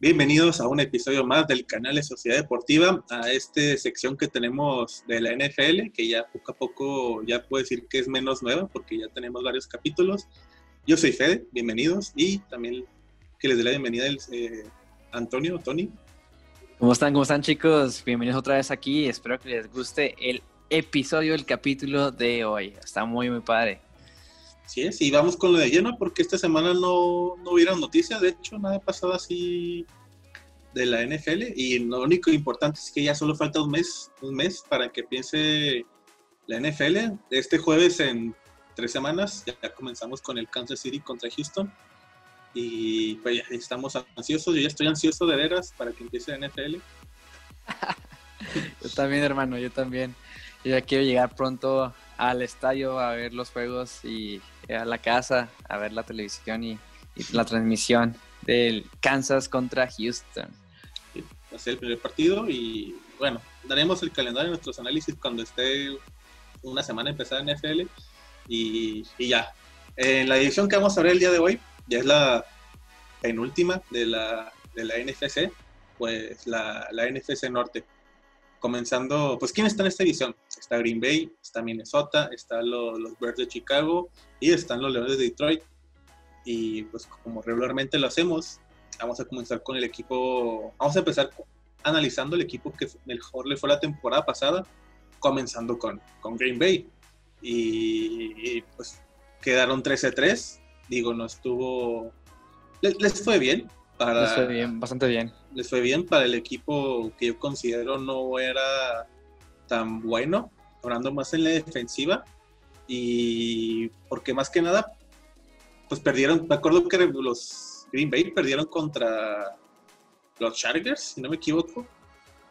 Bienvenidos a un episodio más del canal de Sociedad Deportiva, a esta sección que tenemos de la NFL, que ya poco a poco ya puedo decir que es menos nueva porque ya tenemos varios capítulos. Yo soy Fede, bienvenidos, y también que les dé la bienvenida el, eh, Antonio, Tony. ¿Cómo están? ¿Cómo están chicos? Bienvenidos otra vez aquí, espero que les guste el episodio, el capítulo de hoy. Está muy, muy padre. Sí es, y vamos con lo de lleno porque esta semana no, no hubieron noticias, de hecho nada pasado así de la NFL y lo único importante es que ya solo falta un mes, un mes para que piense la NFL. Este jueves en tres semanas ya comenzamos con el Kansas City contra Houston y pues ya estamos ansiosos, yo ya estoy ansioso de veras para que empiece la NFL. yo también hermano, yo también. Yo ya quiero llegar pronto al estadio a ver los juegos y a la casa a ver la televisión y, la transmisión del Kansas contra Houston. Va a ser el primer partido y bueno, daremos el calendario de nuestros análisis cuando esté una semana empezada en NFL y, ya. En la edición que vamos a ver el día de hoy, ya es la penúltima de la, de la NFC, pues la, la NFC Norte comenzando, pues ¿quién está en esta edición? Está Green Bay, está Minnesota, están los, los Bears de Chicago y están los Leones de Detroit. Y pues como regularmente lo hacemos, vamos a comenzar con el equipo, vamos a empezar analizando el equipo que mejor le fue la temporada pasada, comenzando con, con Green Bay. Y, pues quedaron 13-3, digo, no estuvo, les, les fue bien, les fue bien, bastante bien. Les fue bien para el equipo que yo considero no era tan bueno, hablando más en la defensiva. Y porque más que nada, pues perdieron, me acuerdo que los Green Bay perdieron contra los Chargers, si no me equivoco,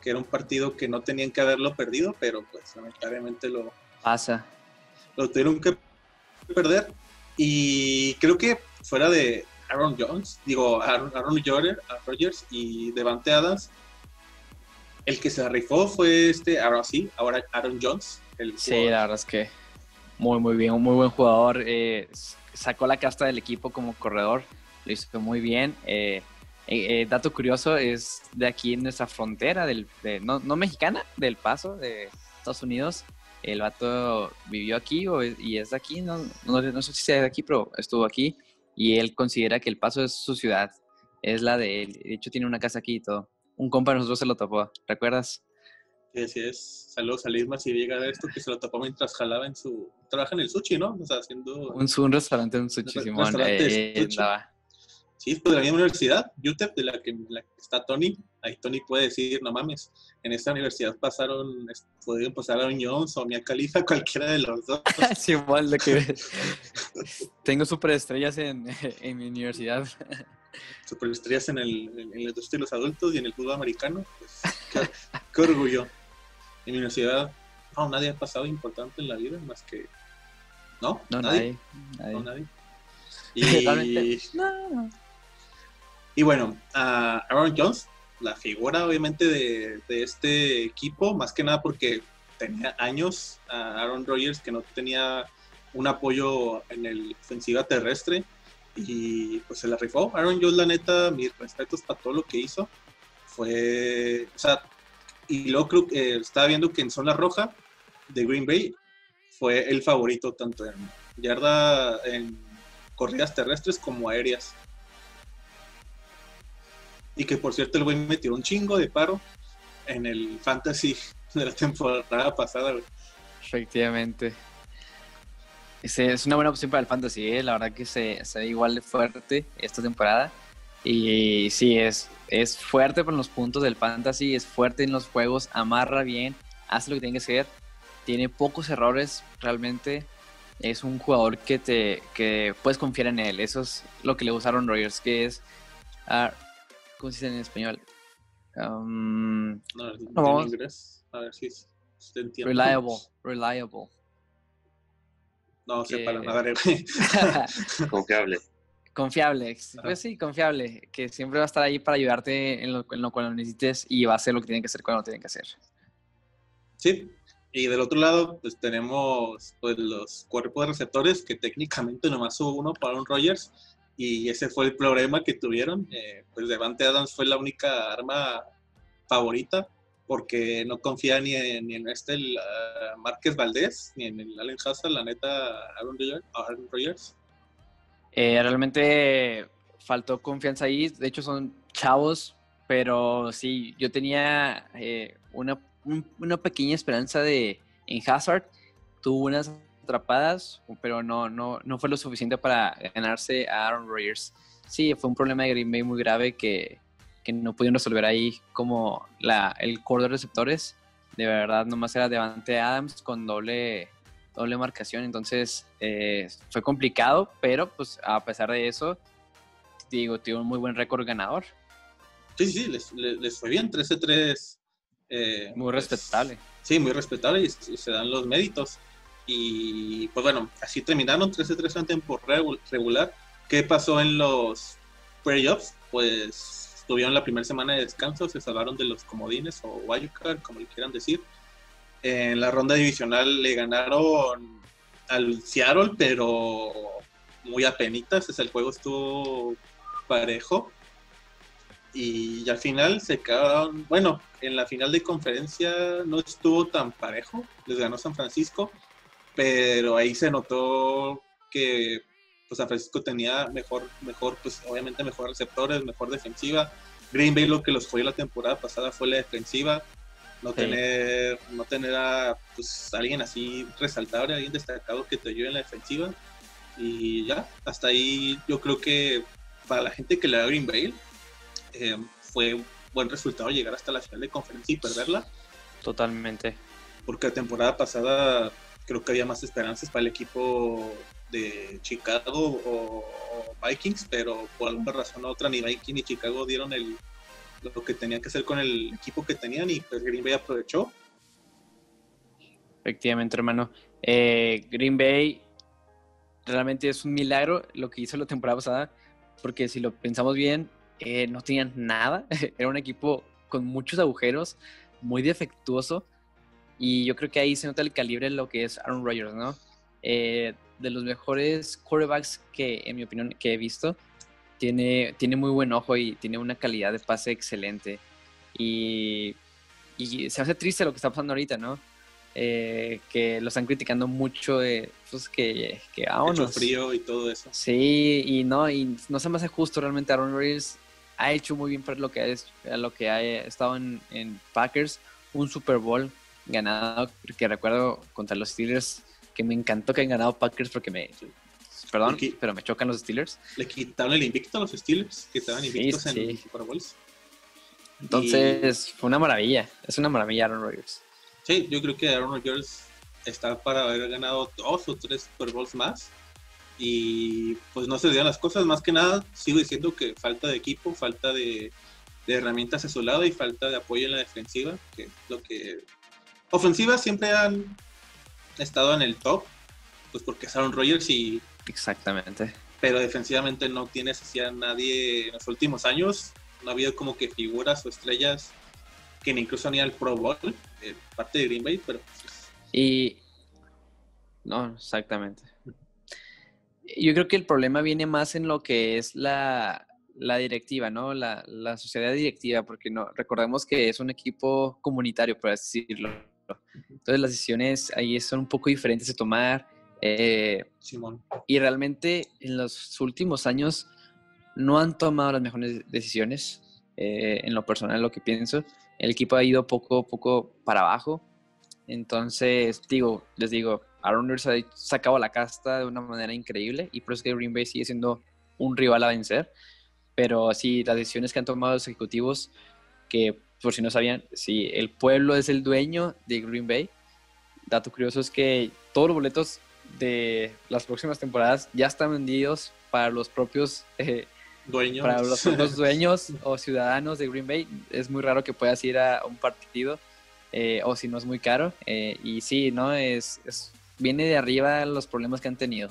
que era un partido que no tenían que haberlo perdido, pero pues lamentablemente lo pasa. Lo tuvieron que perder. Y creo que fuera de, Aaron Jones, digo, Aaron, Aaron Rodgers y Devante Adams. El que se rifó fue este, ahora sí, ahora Aaron Jones. El sí, la verdad es que muy, muy bien, un muy buen jugador. Eh, sacó la casta del equipo como corredor, lo hizo muy bien. Eh, eh, dato curioso, es de aquí en nuestra frontera, del, no, no, mexicana, del paso de Estados Unidos. El vato vivió aquí y es de aquí, no, no, no sé si sea de aquí, pero estuvo aquí y él considera que El Paso es su ciudad, es la de él. De hecho, tiene una casa aquí y todo. Un compa de nosotros se lo topó, ¿recuerdas? Sí, así es. Saludos a Lisma si llega a ver esto, que se lo topó mientras jalaba en su... Trabaja en el sushi, ¿no? O sea, haciendo... Un, un restaurante, un sushi, Simón. Eh, Sí, pues de la misma universidad, UTEP, de la que, está Tony. Ahí Tony puede decir, no mames, en esta universidad pasaron, podrían pasar a un Jones o Mia Califa, cualquiera de los dos. sí, igual lo que ves. Tengo superestrellas en, en mi universidad. superestrellas en el, en el de los adultos y en el fútbol americano. Pues, qué, orgullo. En mi universidad, no, nadie ha pasado importante en la vida más que. ¿No? No, nadie. No, nadie. Y... no. Y bueno, Aaron Jones, la figura obviamente de, este equipo, más que nada porque tenía años a Aaron Rodgers que no tenía un apoyo en el ofensiva terrestre y pues se la rifó. Aaron Jones, la neta, mis respetos para todo lo que hizo. Fue, o sea, y luego creo que estaba viendo que en zona roja de Green Bay fue el favorito tanto en yarda, en corridas terrestres como aéreas. Y que por cierto el güey me tiró un chingo de paro en el fantasy de la temporada pasada, Efectivamente. Es, una buena opción para el fantasy, ¿eh? la verdad que se, se, igual de fuerte esta temporada. Y, sí, es, es fuerte con los puntos del fantasy, es fuerte en los juegos, amarra bien, hace lo que tiene que hacer, tiene pocos errores realmente. Es un jugador que te que puedes confiar en él. Eso es lo que le usaron Rogers, que es uh, ¿Cómo se dice en español? Um, no, en inglés. A ver si se entiende. Reliable. Reliable. No sé para nada. confiable. Confiable. Pues sí, confiable. Que siempre va a estar ahí para ayudarte en lo, en lo cual lo necesites y va a hacer lo que tiene que hacer cuando lo tiene que hacer. Sí. Y del otro lado, pues tenemos pues, los cuerpos de receptores, que técnicamente nomás hubo uno para un Rogers, y ese fue el problema que tuvieron. Eh, pues Devante Adams fue la única arma favorita porque no confía ni en, ni en este el, uh, Márquez Valdés ni en el Allen Hazard, la neta Aaron Rodgers. Eh, realmente faltó confianza ahí, de hecho son chavos, pero sí, yo tenía eh, una, una pequeña esperanza de en Hazard, tuvo unas atrapadas, pero no, no, no fue lo suficiente para ganarse a Aaron Rodgers. Sí, fue un problema de Green Bay muy grave que, que no pudieron resolver ahí como la, el core de receptores. De verdad, nomás era Devante Adams con doble, doble marcación. Entonces eh, fue complicado, pero pues a pesar de eso, digo, tiene un muy buen récord ganador. Sí, sí, les, les, fue bien, 13-3. Eh, muy pues, respetable. sí, muy respetable y, se dan los méritos. Y pues bueno, así terminaron 13-3 en tiempo regular. ¿Qué pasó en los playoffs? Pues tuvieron la primera semana de descanso, se salvaron de los comodines o wildcard, como le quieran decir. En la ronda divisional le ganaron al Seattle, pero muy apenitas. El juego estuvo parejo. Y al final se quedaron, bueno, en la final de conferencia no estuvo tan parejo, les ganó San Francisco, pero ahí se notó que pues San Francisco tenía mejor, mejor, pues obviamente mejor receptores, mejor defensiva. Green Bay lo que los fue la temporada pasada fue la defensiva, no tener, no tener a pues, alguien así resaltable, alguien destacado que te ayude en la defensiva. Y ya, hasta ahí yo creo que para la gente que le da Green Bay eh, fue un buen resultado llegar hasta la final de conferencia y perderla. Totalmente. Porque la temporada pasada creo que había más esperanzas para el equipo de Chicago o, Vikings, pero por alguna razón u otra ni Vikings ni Chicago dieron el, lo que tenían que hacer con el equipo que tenían y pues Green Bay aprovechó. Efectivamente, hermano. Eh, Green Bay realmente es un milagro lo que hizo la temporada pasada, porque si lo pensamos bien, eh, no tenían nada. Era un equipo con muchos agujeros, muy defectuoso y yo creo que ahí se nota el calibre de lo que es Aaron Rodgers, ¿no? Eh, de los mejores quarterbacks que, en mi opinión, que he visto, tiene, tiene muy buen ojo y tiene una calidad de pase excelente. Y, y se hace triste lo que está pasando ahorita, ¿no? Eh, que lo están criticando mucho, de, pues que, que vámonos. frío y todo eso. Sí, y no, y no se me hace justo realmente. Aaron Rodgers ha hecho muy bien para lo que, es, lo que ha estado en, en Packers, un Super Bowl ganado, que recuerdo contra los Steelers, que me encantó que hayan ganado Packers porque me... Perdón, pero me chocan los Steelers. Le quitaron el invicto a los Steelers, que estaban invictos en Super Bowls. Entonces, fue una maravilla. Es una maravilla Aaron Rodgers. Sí, yo creo que Aaron Rodgers está para haber ganado dos o tres Super Bowls más. Y pues no se dieron las cosas. Más que nada, sigo diciendo que falta de equipo, falta de, de herramientas a su lado y falta de apoyo en la defensiva, que es lo que ofensivas siempre han estado en el top, pues porque es Aaron Rodgers y... Exactamente. Pero defensivamente no tiene a nadie en los últimos años. No ha habido como que figuras o estrellas que ni incluso ni al Pro Bowl, eh, parte de Green Bay, pero... Pues, y... No, exactamente. Yo creo que el problema viene más en lo que es la, la directiva, ¿no? La, la, sociedad directiva, porque no recordemos que es un equipo comunitario, por así decirlo. Entonces las decisiones ahí son un poco diferentes de tomar. Eh, Simón. Y realmente en los últimos años no han tomado las mejores decisiones. Eh, en lo personal, lo que pienso. El equipo ha ido poco a poco para abajo. Entonces, digo, les digo, Aaron Rodgers ha sacado la casta de una manera increíble y por eso que Green Bay sigue siendo un rival a vencer. Pero sí, las decisiones que han tomado los ejecutivos, que por si no sabían, si el pueblo es el dueño de Green Bay. Dato curioso es que todos los boletos de las próximas temporadas ya están vendidos para los propios eh, dueños. Para los, dueños o ciudadanos de Green Bay. Es muy raro que puedas ir a un partido eh, o si no es muy caro. Eh, y sí, ¿no? Es, viene de arriba los problemas que han tenido.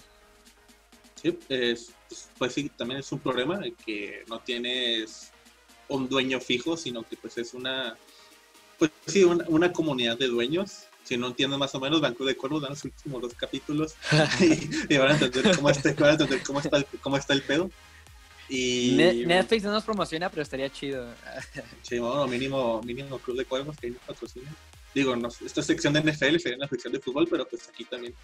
Sí, es, pues sí, también es un problema que no tienes un dueño fijo, sino que pues es una, pues sí, una, comunidad de dueños. Si no entiendo más o menos, Banco de Cuervos dan los últimos dos capítulos y, van a entender cómo está, cómo está, el, cómo está el pedo. Y Netflix no nos promociona, pero estaría chido. Sí, bueno, mínimo, mínimo Club de Cuervos que hay patrocinio. Digo, no, esta sección de NFL sería una sección de fútbol, pero pues aquí también.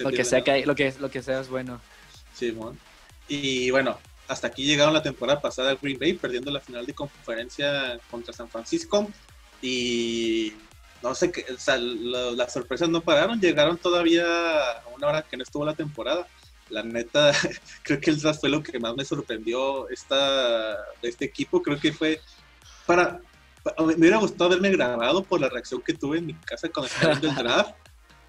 lo, que sea que hay, lo, que, lo que sea es bueno. Sí, bueno. Y bueno, hasta aquí llegaron la temporada pasada al Green Bay, perdiendo la final de conferencia contra San Francisco. Y no sé qué, o sea, las sorpresas no pararon, llegaron todavía a una hora que no estuvo la temporada. La neta, creo que el draft fue lo que más me sorprendió esta, de este equipo. Creo que fue para. Me hubiera gustado haberme grabado por la reacción que tuve en mi casa cuando estaba viendo el draft.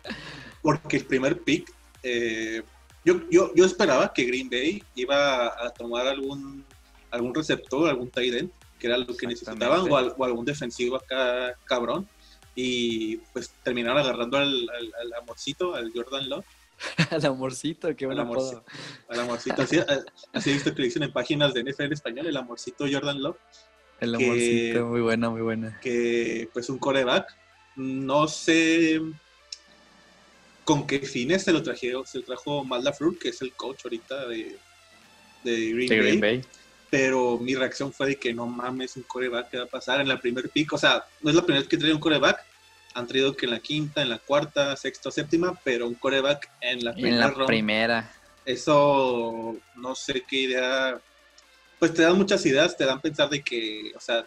Porque el primer pick, eh, yo, yo, yo esperaba que Green Bay iba a tomar algún, algún receptor, algún tight end, que era lo que necesitaban, o, o, algún defensivo acá cabrón. Y pues terminaron agarrando al, al amorcito, al Jordan Love Al amorcito, qué buen apodo. Al amorcito, así, así he visto que le dicen en páginas de NFL español, el amorcito Jordan Love. El amorcito, muy buena, muy buena. Que pues un coreback, no sé con qué fines se lo trajeron, se lo trajo Malda que es el coach ahorita de, de Green, Bay. Pero mi reacción fue de que no mames, un coreback que va a pasar en la primer pick. O sea, no es la primera vez que trae un coreback, han traído que en la quinta, en la cuarta, sexta, séptima, pero un coreback en la primera. En la primera. Eso no sé qué idea. Pues te dan muchas ideas, te dan pensar de que, o sea,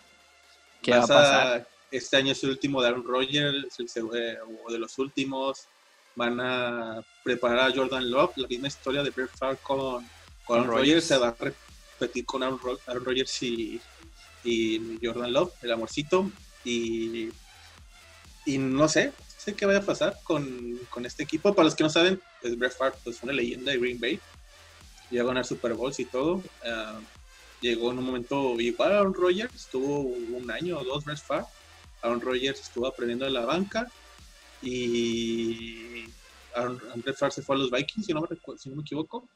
¿qué va a pasar? este año es el último de Aaron Rodgers, o de los últimos. Van a preparar a Jordan Love, la misma historia de Brett Favre con, con Aaron Rodgers se va a repetir con Aaron, Rodgers y, y Jordan Love, el amorcito. Y y no sé, sé qué vaya a pasar con, este equipo. Para los que no saben, pues Brett Favre es pues, una leyenda de Green Bay. Llegó a ganar Super Bowls y todo. Ah, llegó en un momento igual a Aaron Rodgers, estuvo un año o dos Brett Favre. Aaron Rodgers estuvo aprendiendo de la banca y Brett Favre se fue a los Vikings, si no me, si no me equivoco.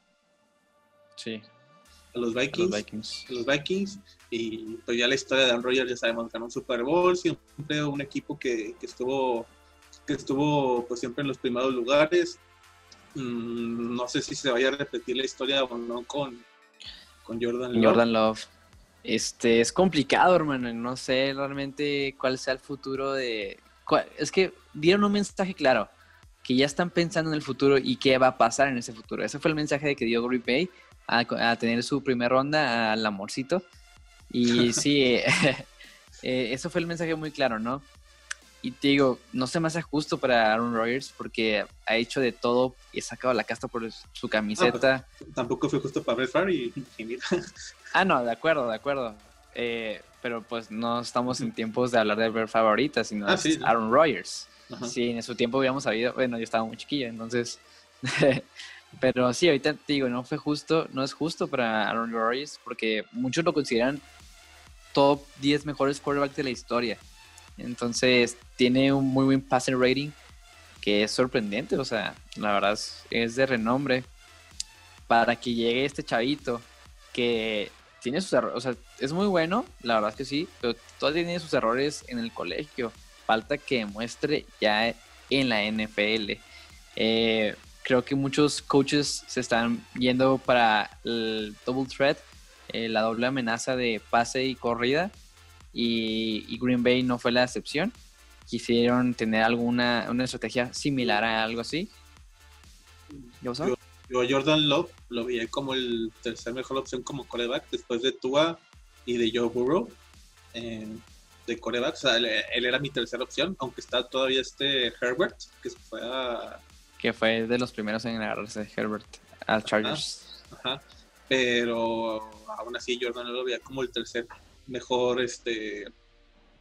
Sí, a los Vikings, los Vikings. Y pues ya la historia de Aaron Rodgers ya sabemos, ganó un Super Bowl, siempre un equipo que, estuvo que estuvo pues siempre en los primeros lugares. Mm, no sé si se vaya a repetir la historia o no con, con Jordan Love. Jordan Love. Este, es complicado, hermano. No sé realmente cuál sea el futuro de... es que dieron un mensaje claro, que ya están pensando en el futuro y qué va a pasar en ese futuro. Ese fue el mensaje de que dio Green Bay a, tener su primera ronda al amorcito. Y sí, eh, eso fue el mensaje muy claro, ¿no? Y te digo, no se me hace justo para Aaron Rodgers porque ha hecho de todo y ha sacado la casta por su camiseta. Pues, tampoco fue justo para Brett y, Ah, no, de acuerdo, de acuerdo. Eh, pero pues no estamos en tiempos de hablar de Brett Favre sino ah, Aaron Rodgers. Sí, en su tiempo hubiéramos sabido, bueno, yo estaba muy chiquilla, entonces Pero sí, ahorita te digo, no fue justo, no es justo para Aaron Rodgers porque muchos lo consideran top 10 mejores quarterbacks de la historia. Entonces, tiene un muy buen passer rating que es sorprendente, o sea, la verdad es, de renombre para que llegue este chavito que tiene sus errores, o sea, es muy bueno, la verdad es que sí, pero todavía tiene sus errores en el colegio. Falta que demuestre ya en la NFL. Eh, creo que muchos coaches se están yendo para el double threat, eh, la doble amenaza de pase y corrida, y, Green Bay no fue la excepción. Quisieron tener alguna una estrategia similar a algo así. Yo, Jordan Love lo vi como el tercer mejor opción como coreback después de Tua y de Joe Burrow. Eh, de coreback, o sea, él, él, era mi tercera opción, aunque está todavía este Herbert, que se fue a, que fue de los primeros en agarrarse Herbert a Chargers. Ajá, Pero aún así Jordan lo veía como el tercer mejor este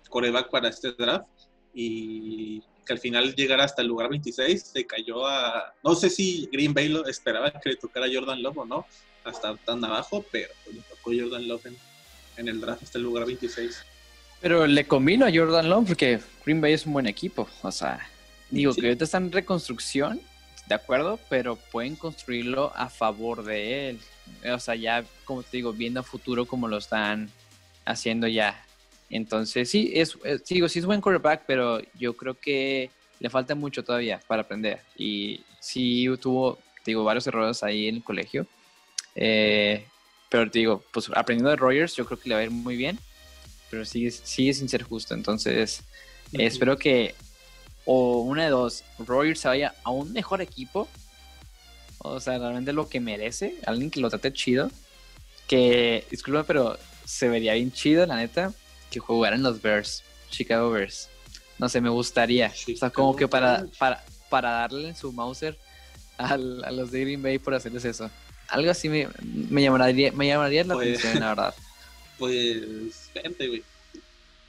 coreback para este draft y que al final llegara hasta el lugar 26 se cayó a no sé si Green Bay lo esperaba que le tocara a Jordan Love o no hasta tan abajo pero pues, le tocó Jordan Love en, en el draft hasta el lugar 26 pero le combino a Jordan Love porque Green Bay es un buen equipo o sea Digo que ahorita está en reconstrucción, de acuerdo, pero pueden construirlo a favor de él. O sea, ya, como te digo, viendo a futuro como lo están haciendo ya. Entonces, sí, es, digo, sí es buen quarterback, pero yo creo que le falta mucho todavía para aprender. Y sí tuvo, digo, varios errores ahí en el colegio. Eh, pero te digo, pues aprendiendo de Rogers, yo creo que le va a ir muy bien, pero sigue, sigue sin ser justo. Entonces, espero que, o una de dos, Rogers se vaya a un mejor equipo, o sea, realmente lo que merece, alguien que lo trate chido, que, disculpa, pero se vería bien chido, la neta, que jugara en los Bears, Chicago Bears. No sé, me gustaría. o sea, como que para, para, para darle su Mauser a los de Green Bay por hacerles eso. Algo así me, me llamaría, me llamaría la pues, atención, la verdad. Pues, gente, güey.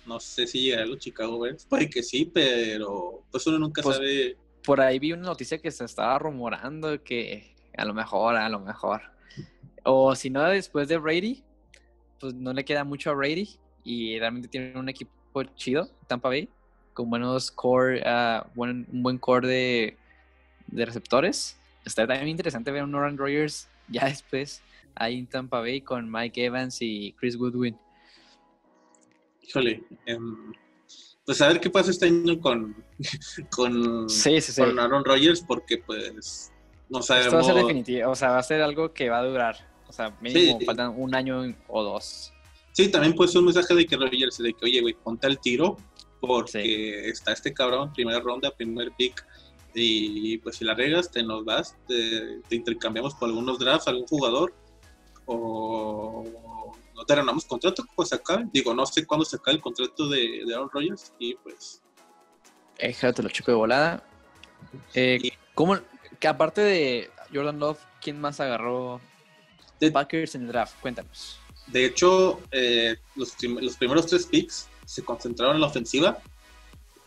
No sé si llegará a los Chicago Bears. Puede que sí, pero pues uno nunca pues, sabe. Por ahí vi una noticia que se estaba rumorando que a lo mejor, a lo mejor. O si no, después de Brady, pues no le queda mucho a Brady y realmente tiene un equipo chido, Tampa Bay, con buenos core, uh, buen, un buen core de, de receptores. Está también interesante ver a un Nolan Rogers ya después ahí en Tampa Bay con Mike Evans y Chris Goodwin. Híjole, em, pues a ver qué pasa este año con, con, con Aaron Rodgers, porque pues no sabemos. Esto va a ser definitivo, o sea, va a ser algo que va a durar. O sea, mínimo faltan un año o dos. Sí, también puede ser un mensaje de que Rodgers, de que, oye, güey, ponte el tiro, porque está este cabrón, primera ronda, primer pick y pues si la regas, te nos vas, te, intercambiamos por algunos drafts, algún jugador, o no te renovamos contrato, pues acá, digo, no sé cuándo se acabe el contrato de, de Aaron Rodgers, y pues... Eh, te lo chico de volada. Eh, ¿Cómo, que aparte de Jordan Love, quién más agarró de Packers en el draft? Cuéntanos. De hecho, eh, los, los primeros tres picks se concentraron en la ofensiva,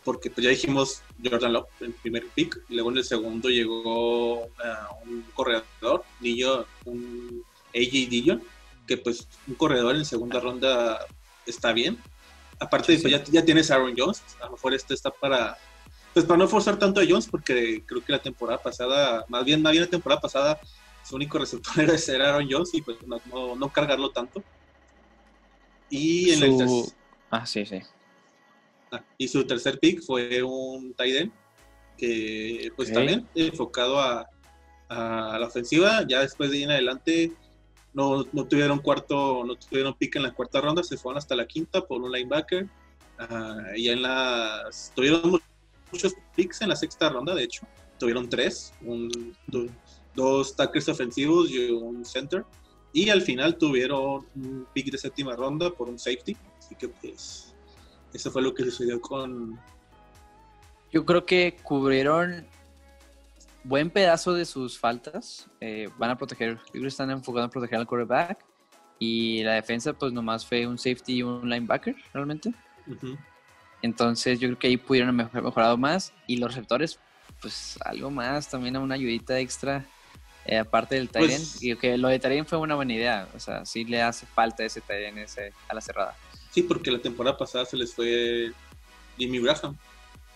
porque pues ya dijimos Jordan Love en el primer pick, y luego en el segundo llegó uh, un corredor, Dillo, un AJ Dillon, que pues un corredor en segunda ronda está bien. Aparte de ya, ya tienes a Aaron Jones, a lo mejor este está para pues para no forzar tanto a Jones, porque creo que la temporada pasada, más bien, más bien la temporada pasada, su único receptor era Aaron Jones y pues no, no, cargarlo tanto. Y en el Ah, sí, sí. Ah, y su tercer pick fue un tight que pues también enfocado a, la ofensiva. Ya después de ahí en adelante no, tuvieron cuarto, no tuvieron pick en la cuarta ronda, se fueron hasta la quinta por un linebacker. Uh, y en las tuvieron muchos picks en la sexta ronda, de hecho. Tuvieron tres, un, dos tackles ofensivos y un center. Y al final tuvieron un pick de séptima ronda por un safety. Así que pues eso fue lo que sucedió con... Yo creo que cubrieron buen pedazo de sus faltas. Eh, van a proteger, yo creo que están enfocados en proteger al quarterback. Y la defensa, pues nomás fue un safety y un linebacker, realmente. Entonces, yo creo que ahí pudieron haber mejorado más. Y los receptores, pues algo más, también una ayudita extra. Eh, aparte del Tyrion, pues y que lo de Tyrion fue una buena idea. O sea, sí le hace falta ese Tyrion ese a la cerrada. Sí, porque la temporada pasada se les fue Jimmy Graham.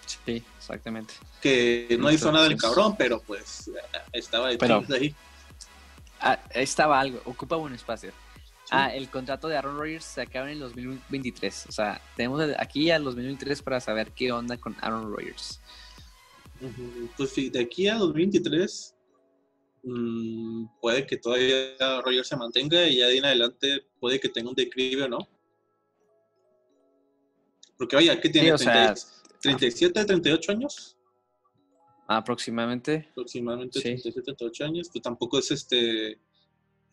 Sí, exactamente. Que no hizo nada del cabrón, pero pues estaba ahí. Ah, estaba algo, ocupa un espacio. Ah, el contrato de Aaron Rodgers se acaba en el 2023. O sea, tenemos aquí al 2023 para saber qué onda con Aaron Rodgers. Pues sí, de aquí a 2023 mm, puede que todavía Rodgers se mantenga y ya de en adelante puede que tenga un declive o no. Porque vaya, ¿qué tiene? 37, 38 años. Aproximadamente. Aproximadamente 37, 38 años. Pues tampoco es este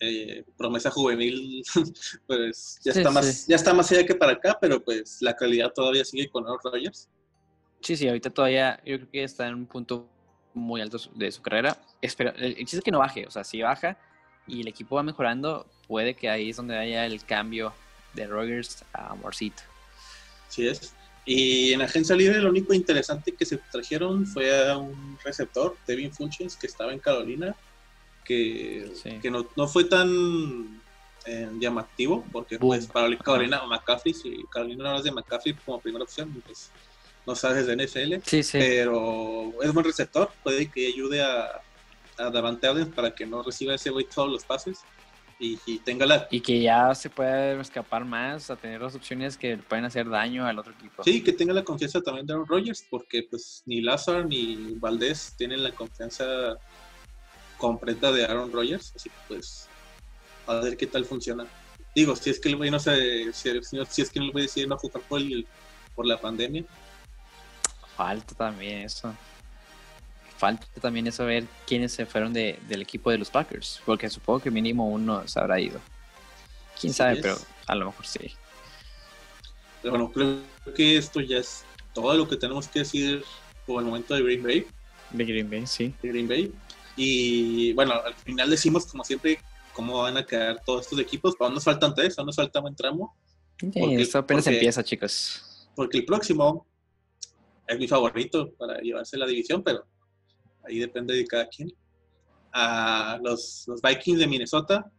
eh, promesa juvenil, pues ya está más, ya está más allá que para acá, pero pues la calidad todavía sigue con Aaron Rodgers. Sí, sí, ahorita todavía yo creo que está en un punto muy alto de su carrera. Espero, el chiste es que no baje, o sea, si baja y el equipo va mejorando, puede que ahí es donde haya el cambio de Rodgers a Morcito. Sí es. Y en agencia libre lo único interesante que se trajeron fue a un receptor, Devin Funches, que estaba en Carolina, que, que no, no, fue tan eh, llamativo, porque pues para Carolina o McCaffrey, si Carolina no es de McCaffrey como primera opción, pues no sabes de NFL, sí, sí. pero es buen receptor, puede que ayude a, a Davante Adams para que no reciba ese güey todos los pases y, tenga la... Y que ya se pueda escapar más a tener las opciones que pueden hacer daño al otro equipo. Sí, que tenga la confianza también de Aaron Rodgers, porque pues ni Lazar ni Valdés tienen la confianza completa de Aaron Rodgers, así que pues a ver qué tal funciona. Digo, si es que el güey no se, si, si es que el güey decide no jugar por, el, por la pandemia. Falta también eso. Falta también eso ver quiénes se fueron de, del equipo de los Packers, porque supongo que mínimo uno se habrá ido. Quién Sí sabe, es. pero a lo mejor sí. Pero bueno, creo que esto ya es todo lo que tenemos que decir por el momento de Green Bay. De Green Bay, sí. de Green Bay. Y bueno, al final decimos como siempre cómo van a quedar todos estos equipos. Aún nos faltan tres, aún nos falta buen tramo. Porque- esto apenas porque- empieza, chicos. Porque el próximo es mi favorito para llevarse la división, pero ahí depende de cada quien. A los, los Vikings de Minnesota,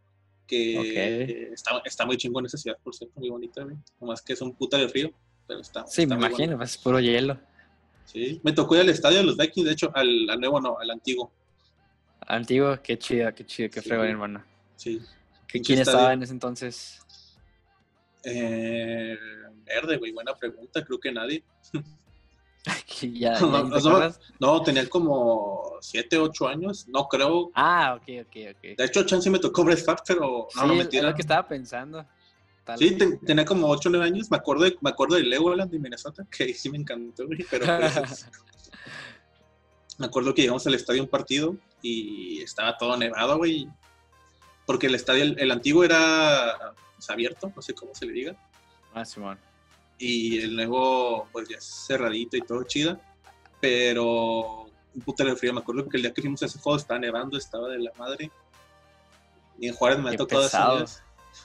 que Ok. eh, está, está muy chingón esa ciudad, por cierto, muy bonita. Nomás que es un puta de frío, pero está. Sí, está me imagino, bueno. es puro hielo. Sí, me tocó ir al estadio de los Vikings, de hecho, al, al nuevo no, al antiguo. Antiguo, qué chido, qué chido, qué Sí. fregón, hermano. Sí. ¿Qué- ¿Quién estadio. estaba en ese entonces? Eh, verde, güey, buena pregunta, creo que nadie. Ya, No, te tenía como 7, 8 años, no creo. Ah, ok, ok, ok. De hecho, chance me tocó Brett Favre, pero no, sí, no es lo que estaba pensando. Tal Sí, ten- tenía como 8 o 9 años. Me acuerdo, de, me acuerdo de Legoland de Minnesota, que sí me encantó, pero pues, me acuerdo que llegamos al estadio un partido y estaba todo nevado, güey. Porque el estadio, el, el antiguo era pues, abierto, no sé cómo se le diga. Ah, Simón. Y el nuevo, pues ya es cerradito y todo chida. Pero un putero de frío. Me acuerdo que el día que fuimos a ese juego estaba nevando, estaba de la madre. Y en Juárez me ha tocado.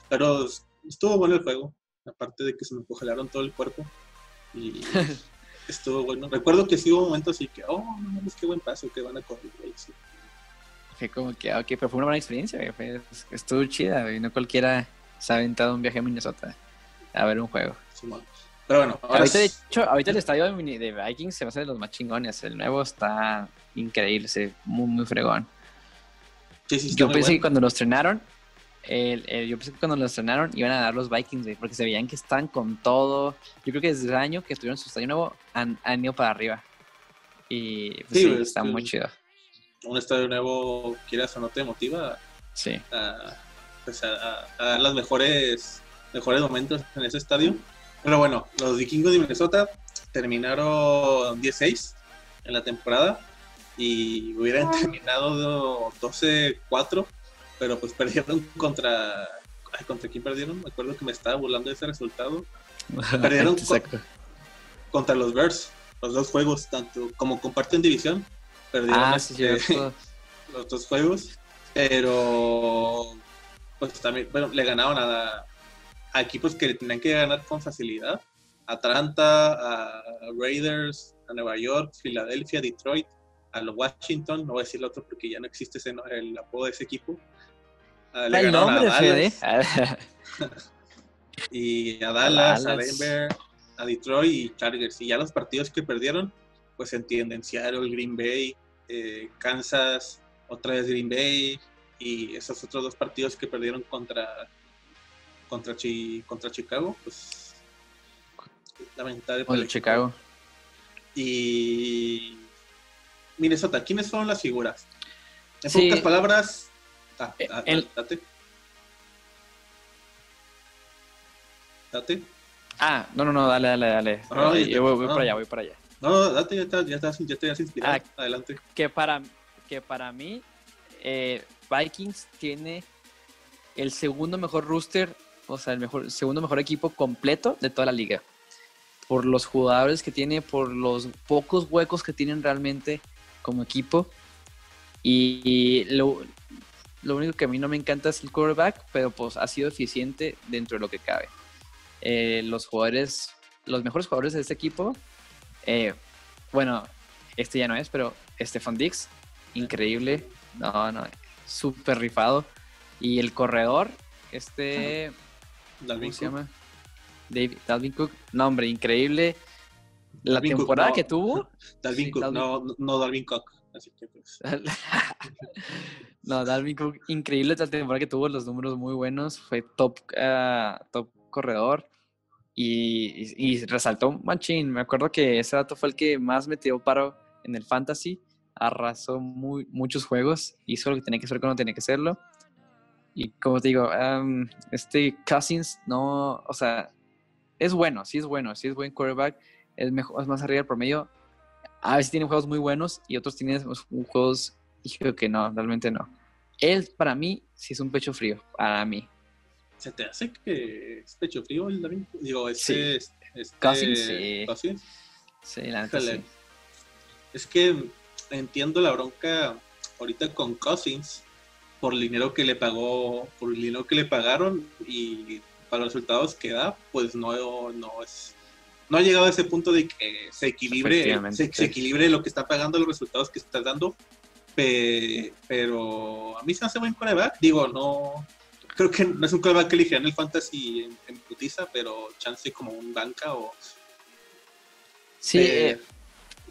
Pero estuvo bueno el juego. Aparte de que se me congelaron todo el cuerpo. Y estuvo bueno. Recuerdo que sí hubo momentos así que, oh, no mames, qué buen paso que van a correr. güey, sí. Fue como que, ah, ok, pero fue una buena experiencia, güey. Fue- estuvo chida, güey. No cualquiera se ha aventado un viaje a Minnesota a ver un juego. Simón. Pero bueno, ahora Ahorita, de hecho, ahorita el estadio de, Mini- de Vikings se va a hacer de los más chingones. El nuevo está increíble, se muy, muy fregón. sí, sí, está Yo pensé que cuando los estrenaron, el- el- yo pensé que cuando los estrenaron iban a dar los Vikings, güey, porque se veían que están con todo. Yo creo que desde el año que estuvieron en su estadio nuevo han, han ido para arriba. Y pues, Sí, está muy chido. un estadio nuevo, quieras o no te motiva Sí. a, pues a, a- a dar los mejores, mejores momentos en ese estadio. Pero bueno, los vikingos de Minnesota terminaron 16 en la temporada y hubieran terminado 12-4, pero pues perdieron contra... ay, ¿Contra quién perdieron? Me acuerdo que me estaba burlando de ese resultado. Perdieron con-. Contra los Bears, los dos juegos, tanto como comparten división, perdieron Ah, sí, este, los dos juegos, pero pues también bueno, le ganaron a, a equipos que tenían que ganar con facilidad. Atlanta, a Raiders, a Nueva York, Filadelfia, Detroit, a los Washington, no voy a decir el otro porque ya no existe ese, el apodo de ese equipo. Ah, le el ganaron a nombre. Dallas, y a Dallas, a. Denver, a Detroit y Chargers. Y ya los partidos que perdieron, pues se entienden. Seattle, Green Bay, eh, Kansas, otra vez Green Bay y esos otros dos partidos que perdieron contra contra, Chi- contra Chicago, pues lamentable. Con para el Chicago. Y Minnesota, ¿quiénes fueron las figuras? En Sí. pocas palabras, ah, ah, el- date. Date. Ah, no, no, no, dale, dale, dale. Ah, ya te- yo voy, voy ah. para allá, voy para allá. No, date, ya estás, ya estás, ya has inspirado. Ah. Adelante. Que para, que para mí, eh, Vikings tiene el segundo mejor rooster, o sea, el mejor, segundo mejor equipo completo de toda la liga. Por los jugadores que tiene, por los pocos huecos que tienen realmente como equipo. Y, lo, lo único que a mí no me encanta es el quarterback, pero pues ha sido eficiente dentro de lo que cabe. Eh, los jugadores, los mejores jugadores de este equipo, eh, bueno, este ya no es, pero Stefan Dix, increíble. No, no, súper rifado. Y el corredor, este, Dalvin ¿cómo se Cook. llama? David, Dalvin Cook. No, hombre, increíble. La Dalvin Cook, temporada no. que tuvo. Dalvin Sí, Cook, Dalvin- no, no- Dalvin Cook. Así que pues. no, Dalvin Cook, increíble la temporada que tuvo, los números muy buenos. Fue top, ah, top corredor. Y, y- y resaltó Machín. Me acuerdo que ese dato fue el que más metió paro en el fantasy. Arrasó muy, muchos juegos. Hizo lo que tenía que hacer cuando tenía que hacerlo. Y como te digo, este Cousins no, o sea, es bueno, sí es bueno, sí es buen quarterback, es, mejor, es más arriba del promedio. A veces tiene juegos muy buenos y otros tienen juegos, dije que no, realmente no. Él, para mí, sí es un pecho frío, para mí. ¿Se te hace que es pecho frío el David? Digo, este, sí. este Cousins, sí. Cousins. Sí, la neta sí. Es que entiendo la bronca ahorita con Cousins por el dinero que le pagó, por el dinero que le pagaron y para los resultados que da, pues no, no es no ha llegado a ese punto de que se equilibre, se, se, equilibre lo que está pagando los resultados que está dando. pero a mí se me hace buen coreback. Digo, no. Creo que no es un coreback que eligieran el fantasy en, en putiza, pero chance como un banca o. Sí, eh,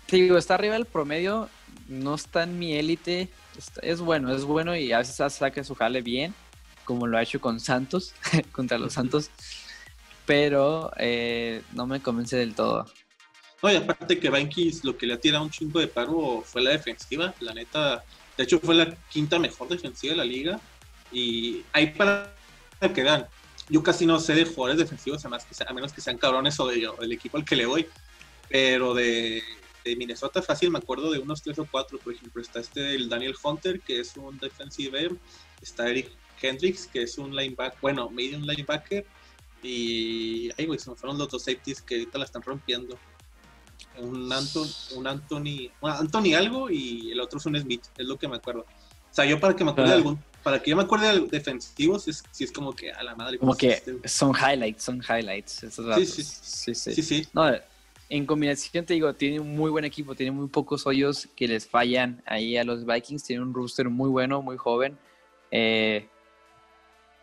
digo, está arriba del promedio. No está en mi élite. Es bueno, es bueno y a veces saca su jale bien, como lo ha hecho con Santos, contra los Santos pero eh, no me convence del todo. No, y aparte que Vikings lo que le ha tirado un chingo de paro fue la defensiva, la neta, de hecho fue la quinta mejor defensiva de la liga y ahí para que vean, yo casi no sé de jugadores defensivos, a, que a menos que sean cabrones o, del equipo al que le voy, pero de, de, Minnesota fácil me acuerdo de unos tres o cuatro, por ejemplo, está este el Daniel Hunter, que es un defensive está Eric Hendricks, que es un linebacker, bueno, medium linebacker, y, ay, güey, se me fueron los dos safeties que ahorita la están rompiendo. Un, Anton, un Anthony, Anthony algo y el otro es un Smith, es lo que me acuerdo. O sea, yo para que me acuerde de ah. algún, para que yo me acuerde de defensivos, es, si es como que a la madre. Como que son highlights, son highlights. sí, sí, sí, sí, sí. No, en combinación te digo, tiene un muy buen equipo, tiene muy pocos hoyos que les fallan ahí a los Vikings, tiene un rooster muy bueno, muy joven. Eh,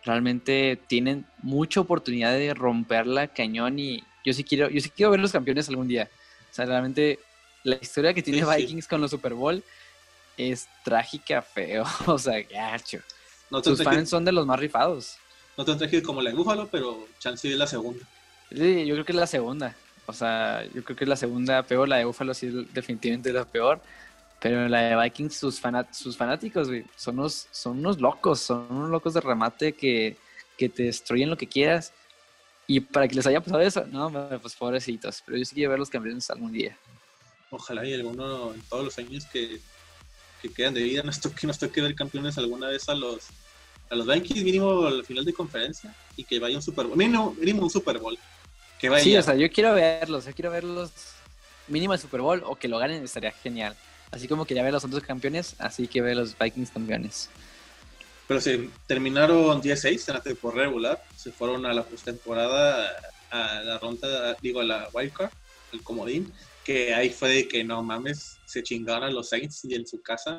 realmente tienen mucha oportunidad de romperla cañón y yo sí quiero, yo sí quiero ver los campeones algún día. O sea, realmente la historia que tiene Vikings con los Super Bowl es trágica, feo. O sea, gacho. No Sus fans son de los más rifados. No tan trágico como la de Búfalo, pero chance es la segunda. Sí, yo creo que es la segunda. O sea, yo creo que es la segunda peor. La de Búfalo sí es definitivamente la peor. Pero la de Vikings, sus, sus fanáticos, son unos, son unos locos, son unos locos de remate que, que te destruyen lo que quieras. Y para que les haya pasado eso, no, pues pobrecitos. Pero yo sí quiero ver los campeones algún día. Ojalá y alguno en todos los años que, que quedan de vida nos toque, nos toque ver campeones alguna vez a los a los Vikings mínimo al final de conferencia y que vaya un Super Bowl. Mínimo un Super Bowl. Que vaya. Sí, o sea, yo quiero verlos, yo quiero verlos mínimo el Super Bowl o que lo ganen estaría genial. Así como quería ver a los otros campeones, así que ver a los Vikings campeones. Pero sí, terminaron 16 en la temporada regular, se fueron a la postemporada, a la ronda, digo, a la wildcard, el comodín, que ahí fue de que no mames, se chingaron a los Saints y en su casa.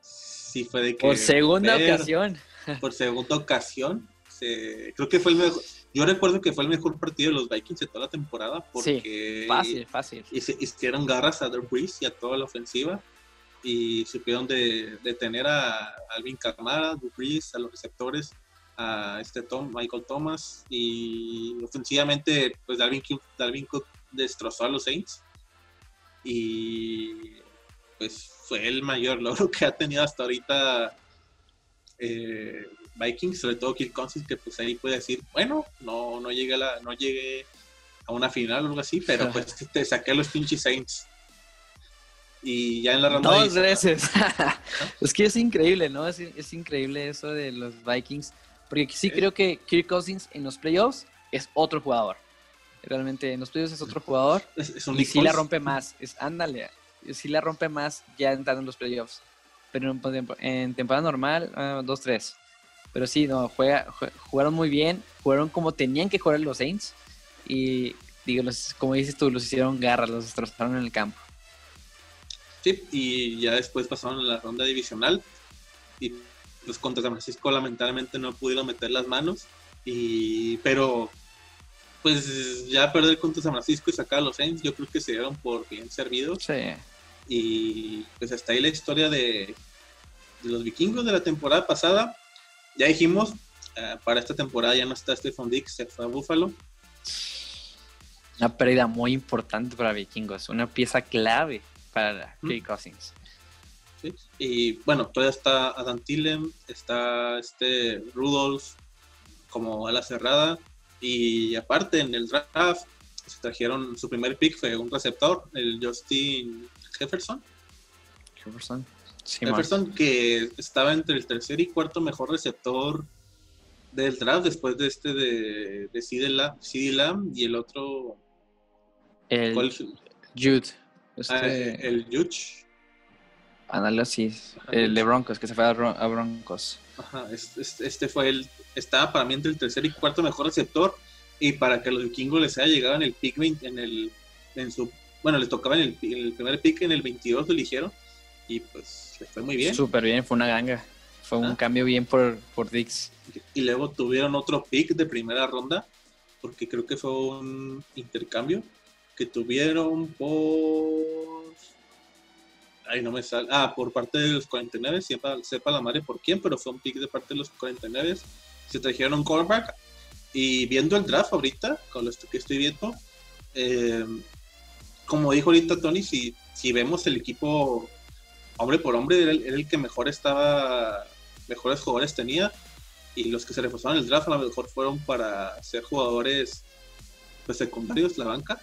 Sí fue de que... Por segunda ocasión. Por segunda ocasión. creo que fue el mejor. Yo recuerdo que fue el mejor partido de los Vikings de toda la temporada porque sí, fácil, fácil. hicieron garras a Drew Brees y a toda la ofensiva y supieron de, detener a Alvin Kamara, Drew Brees, a los receptores, a este Tom, Michael Thomas y ofensivamente pues Dalvin, Dalvin Cook destrozó a los Saints y pues fue el mayor logro que ha tenido hasta ahorita eh, Vikings, sobre todo Kirk Cousins, que pues ahí puede decir, bueno, no, no llegué a la, no llegué a una final o algo así, pero pues te saqué a los pinches Saints. Y ya en la ronda. Dos veces. es que es increíble, ¿no? Es, es, increíble eso de los Vikings. Porque sí creo que Kirk Cousins en los playoffs es otro jugador. Realmente en los playoffs es otro jugador. Es, un y sí la rompe más. Es, ándale. Sí la rompe más ya entrando en los playoffs. Pero en, en temporada normal, 2-3. Ah, pero sí, no, juega, jugaron muy bien, jugaron como tenían que jugar los Saints. Y digo, como dices tú, los hicieron garras, los destrozaron en el campo. Sí, y ya después pasaron a la ronda divisional. Y los contra San Francisco lamentablemente no pudieron meter las manos. Y, pero pues ya perder contra San Francisco y sacar a los Saints, yo creo que se dieron por bien servidos. Sí. Y pues hasta ahí la historia de, de los vikingos de la temporada pasada ya dijimos, eh, para esta temporada ya no está Stephen Dix, se fue a Buffalo. Una pérdida muy importante para Vikingos, una pieza clave para Kirk Cousins. ¿sí? Y bueno, todavía está Adam Thielen, está este Rudolph como ala cerrada. Y aparte, en el draft se trajeron su primer pick, fue un receptor, el Justin Jefferson. Jefferson. Sí, Jefferson, que estaba entre el tercer y cuarto mejor receptor del draft después de este de, de CD Lamb y el otro. El ¿cuál fue? Jude. Ah, Este, el Yuch. análisis. Ajá. El de Broncos, que se fue a, Bron- a Broncos. Ajá, este fue el. Estaba para mí entre el tercer y cuarto mejor receptor. Y para que los vikingos les haya llegado en el pick 20, en el. En su, bueno, les tocaba el, en el primer pick, en el 22 lo eligieron. Y pues les fue muy bien. Súper bien, fue una ganga. Fue un Ah. cambio bien por, por Dix. Y luego tuvieron otro pick de primera ronda, porque creo que fue un intercambio que tuvieron por. Ay, no me sale. Ah, por parte de los 49, sepa, sepa la madre por quién, pero fue un pick de parte de los 49. Se trajeron un quarterback. Y viendo el draft ahorita, con lo que estoy viendo, eh, como dijo ahorita Tony, si, si vemos el equipo hombre por hombre, era el, era el que mejor estaba, mejores jugadores tenía y los que se reforzaron el draft a lo mejor fueron para ser jugadores pues, secundarios, la banca,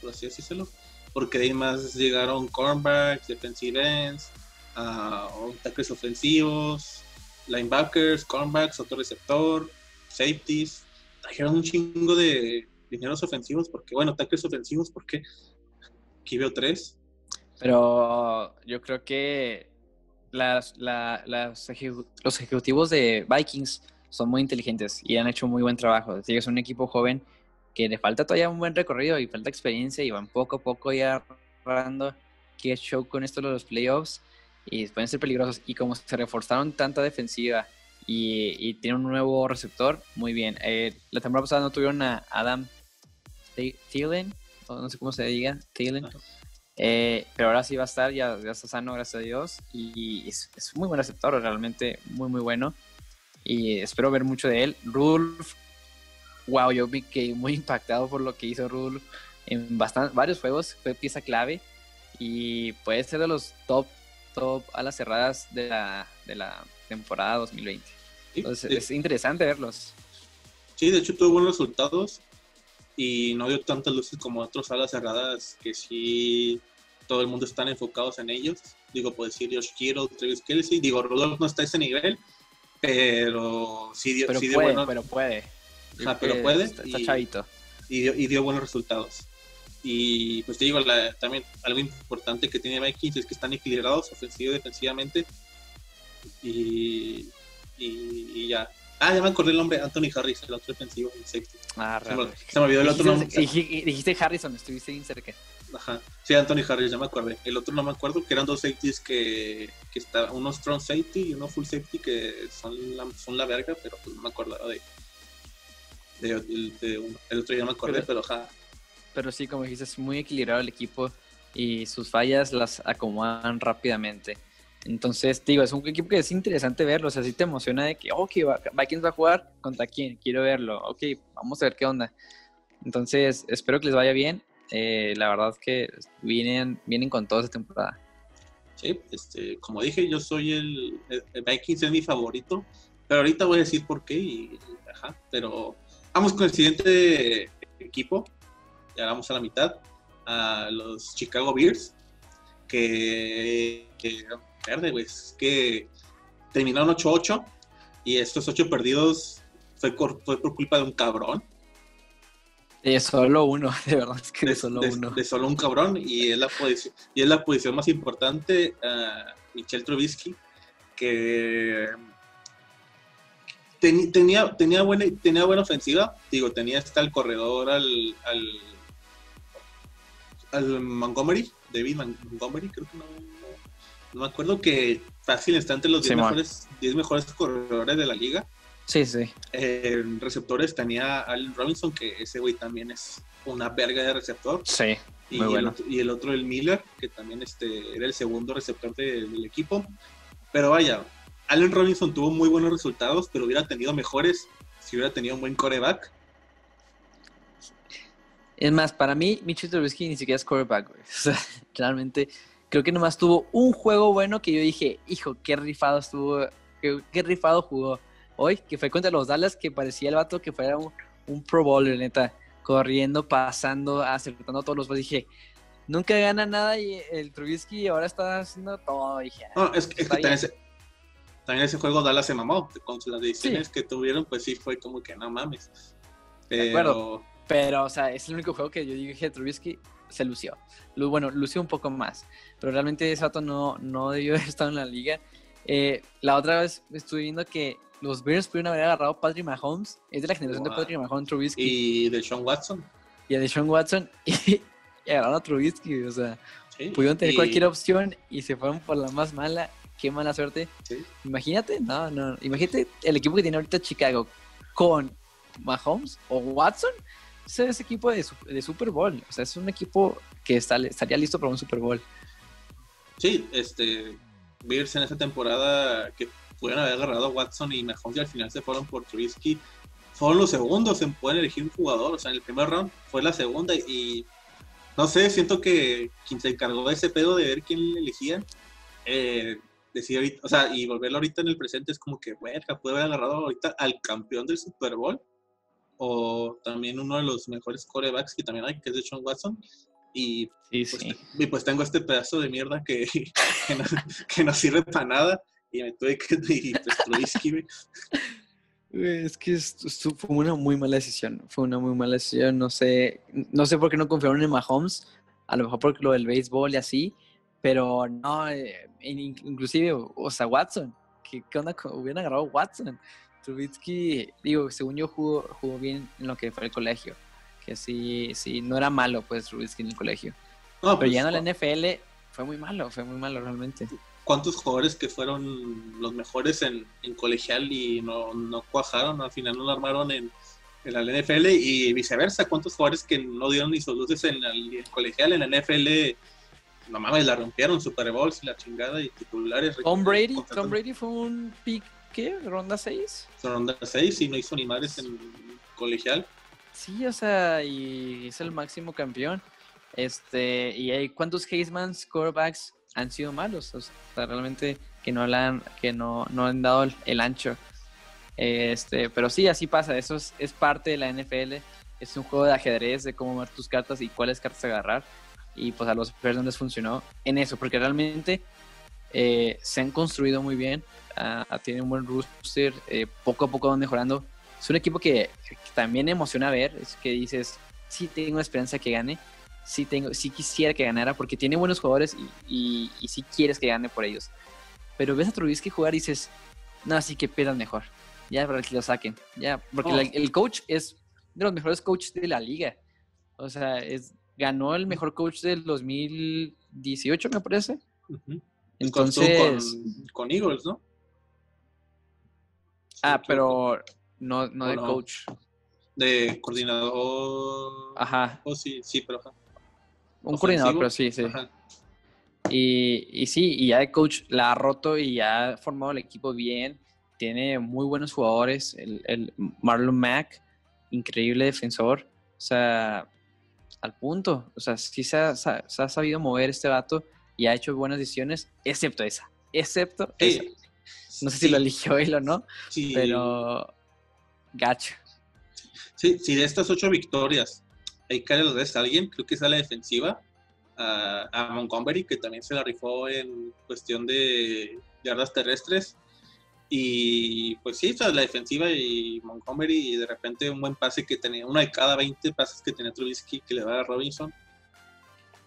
por así decirlo, porque ahí más llegaron cornerbacks, defensive ends, ah, tackles ofensivos, linebackers, cornerbacks, otro safeties, trajeron un chingo de dineros ofensivos, porque bueno, tackles ofensivos, porque aquí veo tres, Pero yo creo que las, la- las ejecu- los ejecutivos de Vikings son muy inteligentes y han hecho muy buen trabajo. Es decir, es un equipo joven que le falta todavía un buen recorrido y falta experiencia y van poco a poco ya agarrando que show con esto de los playoffs y pueden ser peligrosos. Y como se reforzaron tanta defensiva y, y tienen un nuevo receptor, muy bien. Eh, la temporada pasada no tuvieron a Adam Thi- Thielen, no sé cómo se diga, Thielen. Eh, pero ahora sí va a estar, ya, ya está sano, gracias a Dios. Y es, es muy buen receptor, realmente muy, muy bueno. Y espero ver mucho de él. Rudolph, wow, yo vi que muy impactado por lo que hizo Rudolph en bastante, varios juegos. Fue pieza clave y puede ser de los top, top a las cerradas de la, de la temporada 2020. Sí, Entonces sí. es interesante verlos. Sí, de hecho tuvo buenos resultados y no dio tantas luces como otros alas cerradas que sí todo el mundo están enfocados en ellos. Digo, puedo decir Josh Kittle, Travis Kelsey. Digo, Rudolph no está a ese nivel, pero sí dio, Pero sí dio puede, buenos- pero puede. Ajá, pero puede Está, está y- chavito. y dio, y dio buenos resultados. Y pues te digo, la- también algo importante que tiene Vikings es que están equilibrados ofensivo y defensivamente. Y, y, y ya. Ah, ya me acordé el nombre, Anthony Harris, el otro defensivo, el safety. Ah, Se me, se me olvidó el otro nombre. Dijiste, dij- dijiste Harrison, estuviste bien cerca. Ajá. Sí, Anthony Harris, ya me acordé. El otro no me acuerdo, que eran dos safeties que, que está, uno strong safety y uno full safety que son la, son la verga, pero pues no me acordaba de, de, de uno. El otro ya me acordé, Pero- pero ajá. Pero sí, como dijiste, es muy equilibrado el equipo y sus fallas las acomodan rápidamente. Entonces, digo, es un equipo que es interesante verlo. O sea, sí te emociona de que, ok, Vikings va a jugar contra quién, quiero verlo. Ok, vamos a ver qué onda. Entonces, espero que les vaya bien. Eh, la verdad es que vienen, vienen con toda esta temporada. Sí, este, como dije, yo soy el, el- Vikings es mi favorito, pero ahorita voy a decir por qué y, pero vamos con el siguiente equipo, ya vamos a la mitad, a los Chicago Bears, que verde, güey, es que terminaron 8-8 y estos 8 perdidos fue, fue por culpa de un cabrón, De solo uno, de verdad es que de, de, solo de- uno. de solo un cabrón y es la posición, y es la posición más importante a Michel Trubisky que tenía tenía buena tenía buena ofensiva digo tenía hasta el corredor al al, al Montgomery David Montgomery creo que no me acuerdo que fácil está entre los 10 Simón. mejores 10 mejores corredores de la liga Sí, sí. en receptores tenía al Robinson que ese güey también es una verga de receptor Sí, y, Muy el bueno. otro, y el otro, el Miller, que también este, era el segundo receptor de- del equipo. Pero vaya, Allen Robinson tuvo muy buenos resultados, pero hubiera tenido mejores si hubiera tenido un buen coreback. Es más, para mí, Mitchell Trubisky ni siquiera es quarterback, güey. O sea, realmente creo que nomás tuvo un juego bueno que yo dije, hijo, qué rifado estuvo, qué, rifado jugó hoy, que fue contra los Dallas, que parecía el vato que fuera un, un Pro Bowler, neta, corriendo, pasando, acertando todos los Dije, nunca gana nada y el Trubisky ahora está haciendo todo. Dije, no, es que, también, ese, juego Dallas se mamó, con las decisiones que tuvieron, pues sí fue como que no mames. Pero... Pero, o sea, es el único juego que yo dije Trubisky se lució. Bueno, lució un poco más. Pero realmente ese vato no, no debió haber estado en la liga. Eh, la otra vez estuve viendo que los Bears pudieron haber agarrado a Patrick Mahomes. Es de la generación de Patrick Mahomes, Trubisky. Y de Sean Watson. Y de Sean Watson. Y, agarraron a Trubisky. O sea, pudieron tener cualquier opción y se fueron por la más mala. Qué mala suerte. Imagínate, no, no. Imagínate el equipo que tiene ahorita Chicago con Mahomes o Watson ese es equipo de, de, Super Bowl. O sea, es un equipo que estaría listo para un Super Bowl. Sí, este. Bears en esa temporada que pudieron haber agarrado a Watson y Mahomes y al final se fueron por Trubisky. Fueron los segundos en poder elegir un jugador. O sea, en el primer round fue la segunda y. No sé, siento que quien se encargó de ese pedo de ver quién elegían. Eh, decir o sea, y volverlo ahorita en el presente es como que, bueno, puede haber agarrado ahorita al campeón del Super Bowl o también uno de los mejores corebacks que también hay, que es de Sean Watson. Y, pues, y pues tengo este pedazo de mierda que, que, no, sirve para nada. Y me tuve que y pues, Es que fue una muy mala decisión. Fue una muy mala decisión. No sé, no sé por qué no confiaron en Mahomes. A lo mejor porque lo del béisbol y así. Pero no, eh, inclusive, o sea, Watson. ¿Qué, qué onda? Hubieran agarrado Watson. Trubitsky, digo, según yo jugó, jugó bien en lo que fue el colegio. Que sí, sí, no era malo, pues, Trubitsky en el colegio. Pero pues, ya en la NFL fue muy malo, fue muy malo realmente. ¿Cuántos jugadores que fueron los mejores en, colegial y no, no, cuajaron, al final no lo armaron en, en, la NFL y viceversa? ¿Cuántos jugadores que no dieron ni sus luces en el, colegial, en la NFL? No mames, la rompieron, Super Bowls y la chingada y titulares. Tom Brady, Tom Brady fue un pick ¿qué? ¿Ronda 6? Ronda 6 y no hizo ni madres en colegial. Sí, o sea, y es el máximo campeón. Este, y hay cuántos Heisman's quarterbacks han sido malos, o sea, realmente que no han, que no, no han dado el, ancho. Este, pero sí, así pasa, eso es, es, parte de la NFL, es un juego de ajedrez de cómo ver tus cartas y cuáles cartas agarrar. Y pues a los Bears les funcionó en eso, porque realmente eh, se han construido muy bien, uh, tiene un buen roster, eh, poco a poco van mejorando. Es un equipo que, también emociona ver, es que dices, sí tengo esperanza que gane, sí, tengo, sí quisiera que ganara, porque tiene buenos jugadores y, y, sí quieres que gane por ellos. Pero ves a Trubisky jugar y dices, no, sí que pierdan mejor, ya para que lo saquen, ya, porque oh. el coach es de los mejores coaches de la liga. O sea, es, ganó el mejor coach del 2018, me parece. Entonces. Con, Eagles, ¿no? Ah, pero no, no de coach. De coordinador. Ajá. Oh, sí, sí, pero Un coordinador, pero sí, sí. Y, y, sí, y ya de coach la ha roto y ya ha formado el equipo bien. Tiene muy buenos jugadores. El, el Marlon Mack, increíble defensor. O sea, al punto. O sea, sí se ha, se ha sabido mover este vato y ha hecho buenas decisiones, excepto esa. Excepto esa. No sé si lo eligió él o no, pero gacho. Sí, si de estas ocho victorias hay que a alguien, creo que es a la defensiva, a, Montgomery, que también se la rifó en cuestión de yardas terrestres. Y pues sí, la defensiva y Montgomery, y de repente un buen pase que tenía, uno de cada 20 pases que tenía Trubisky que le da a Robinson.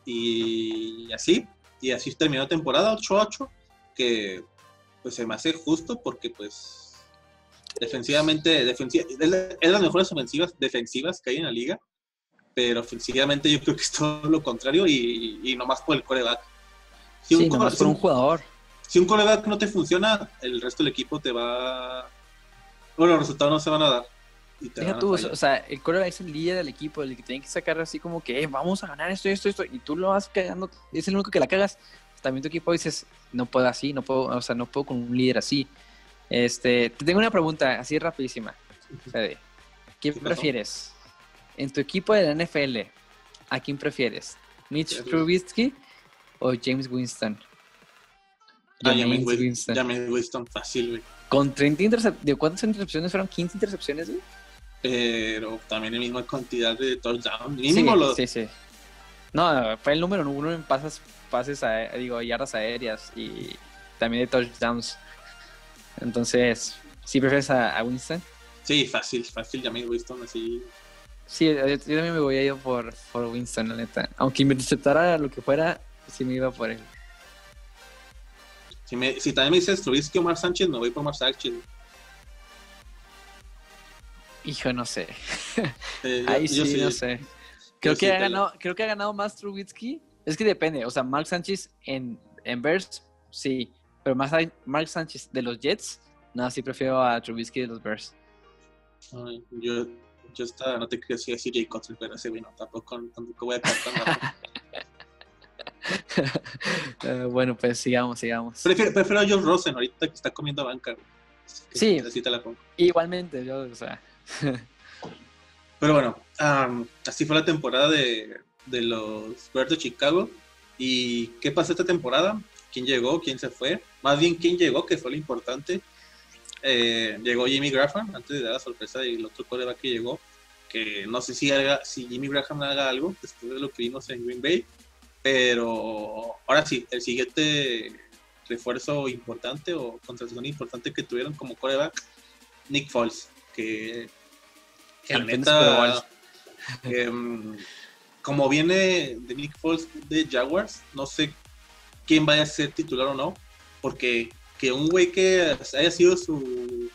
Y así, y así terminó la temporada 8-8, que pues se me hace justo porque pues defensivamente, defensiva, es de las mejores ofensivas defensivas que hay en la liga, pero ofensivamente yo creo que es todo lo contrario y, y nomás por el coreback. Si un, nomás por un jugador. Si un coreback no te funciona, el resto del equipo te va... Bueno, los resultados no se van a dar. Deja tú, o sea, el coreback es el líder del equipo, el que tiene que sacar así como que eh, vamos a ganar esto, esto, esto, y tú lo vas cagando, es el único que la cagas. También tu equipo dices, no puedo así, no puedo, o sea, no puedo con un líder así. Este, te tengo una pregunta así rapidísima. ¿Quién prefieres? En tu equipo de la NFL, ¿a quién prefieres? ¿Mitch Trubisky o James Winston? Ah, James Winston. James Winston, fácil, güey. Con 30 intercepciones, ¿de cuántas intercepciones fueron? ¿15 intercepciones, güey? Pero también la misma cantidad de touchdowns. Mínimo sí, los... sí, sí. No, fue el número uno en pases, pases a, digo, yardas aéreas y también de touchdowns. Entonces, ¿sí prefieres a, Winston? Sí, fácil, fácil, James Winston, así. Sí, yo, también me voy a ir por, por Winston, la neta. Aunque me interceptara lo que fuera, sí me iba por él. Si, me, si también me dices Trubisky o Mar Sánchez, me voy por Mar Sánchez. Hijo, no sé. Eh, Ahí sí, no sé. Creo que, ha ganado, creo que ha ganado más Trubisky. Es que depende. O sea, Mark Sánchez en, en Bears, sí. Pero más Mark Sánchez de los Jets, no, sí prefiero a Trubisky de los Bears. yo, yo estaba, no te quería decir Jay Cutler, pero ese vino tampoco, tampoco voy a cantar. uh, bueno, pues sigamos, sigamos. Prefiero, prefiero a John Rosen ahorita que está comiendo banca. Sí, así te la pongo. Igualmente, yo, o sea. Pero bueno, así fue la temporada de, de los Bears de Chicago. ¿Y qué pasó esta temporada? ¿Quién llegó? ¿Quién se fue? Más bien, ¿quién llegó? Que fue lo importante. Eh, llegó Jimmy Graham, antes de dar la sorpresa del otro coreback que llegó, que no sé si, haga, si Jimmy Graham haga algo después de lo que vimos en Green Bay, pero ahora sí, el siguiente refuerzo importante o contratación importante que tuvieron como coreback, Nick Foles, que, que neta, em, como viene de Nick Foles de Jaguars, no sé quién vaya a ser titular o no, porque que un güey que haya sido su,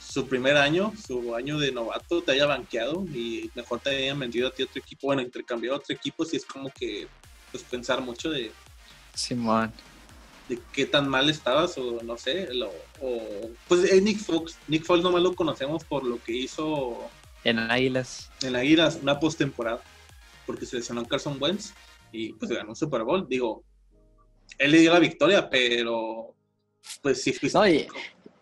su primer año, su año de novato, te haya banqueado y mejor te hayan vendido a ti otro equipo, bueno, intercambiado a otro equipo, si es como que pues pensar mucho de Simón de qué tan mal estabas o no sé, o pues es Nick Fox, Nick Fox nomás lo conocemos por lo que hizo en Águilas. En Águilas, una postemporada, porque se lesionó Carson Wentz y pues ganó un Super Bowl, digo, él le dio la victoria, pero pues sí No,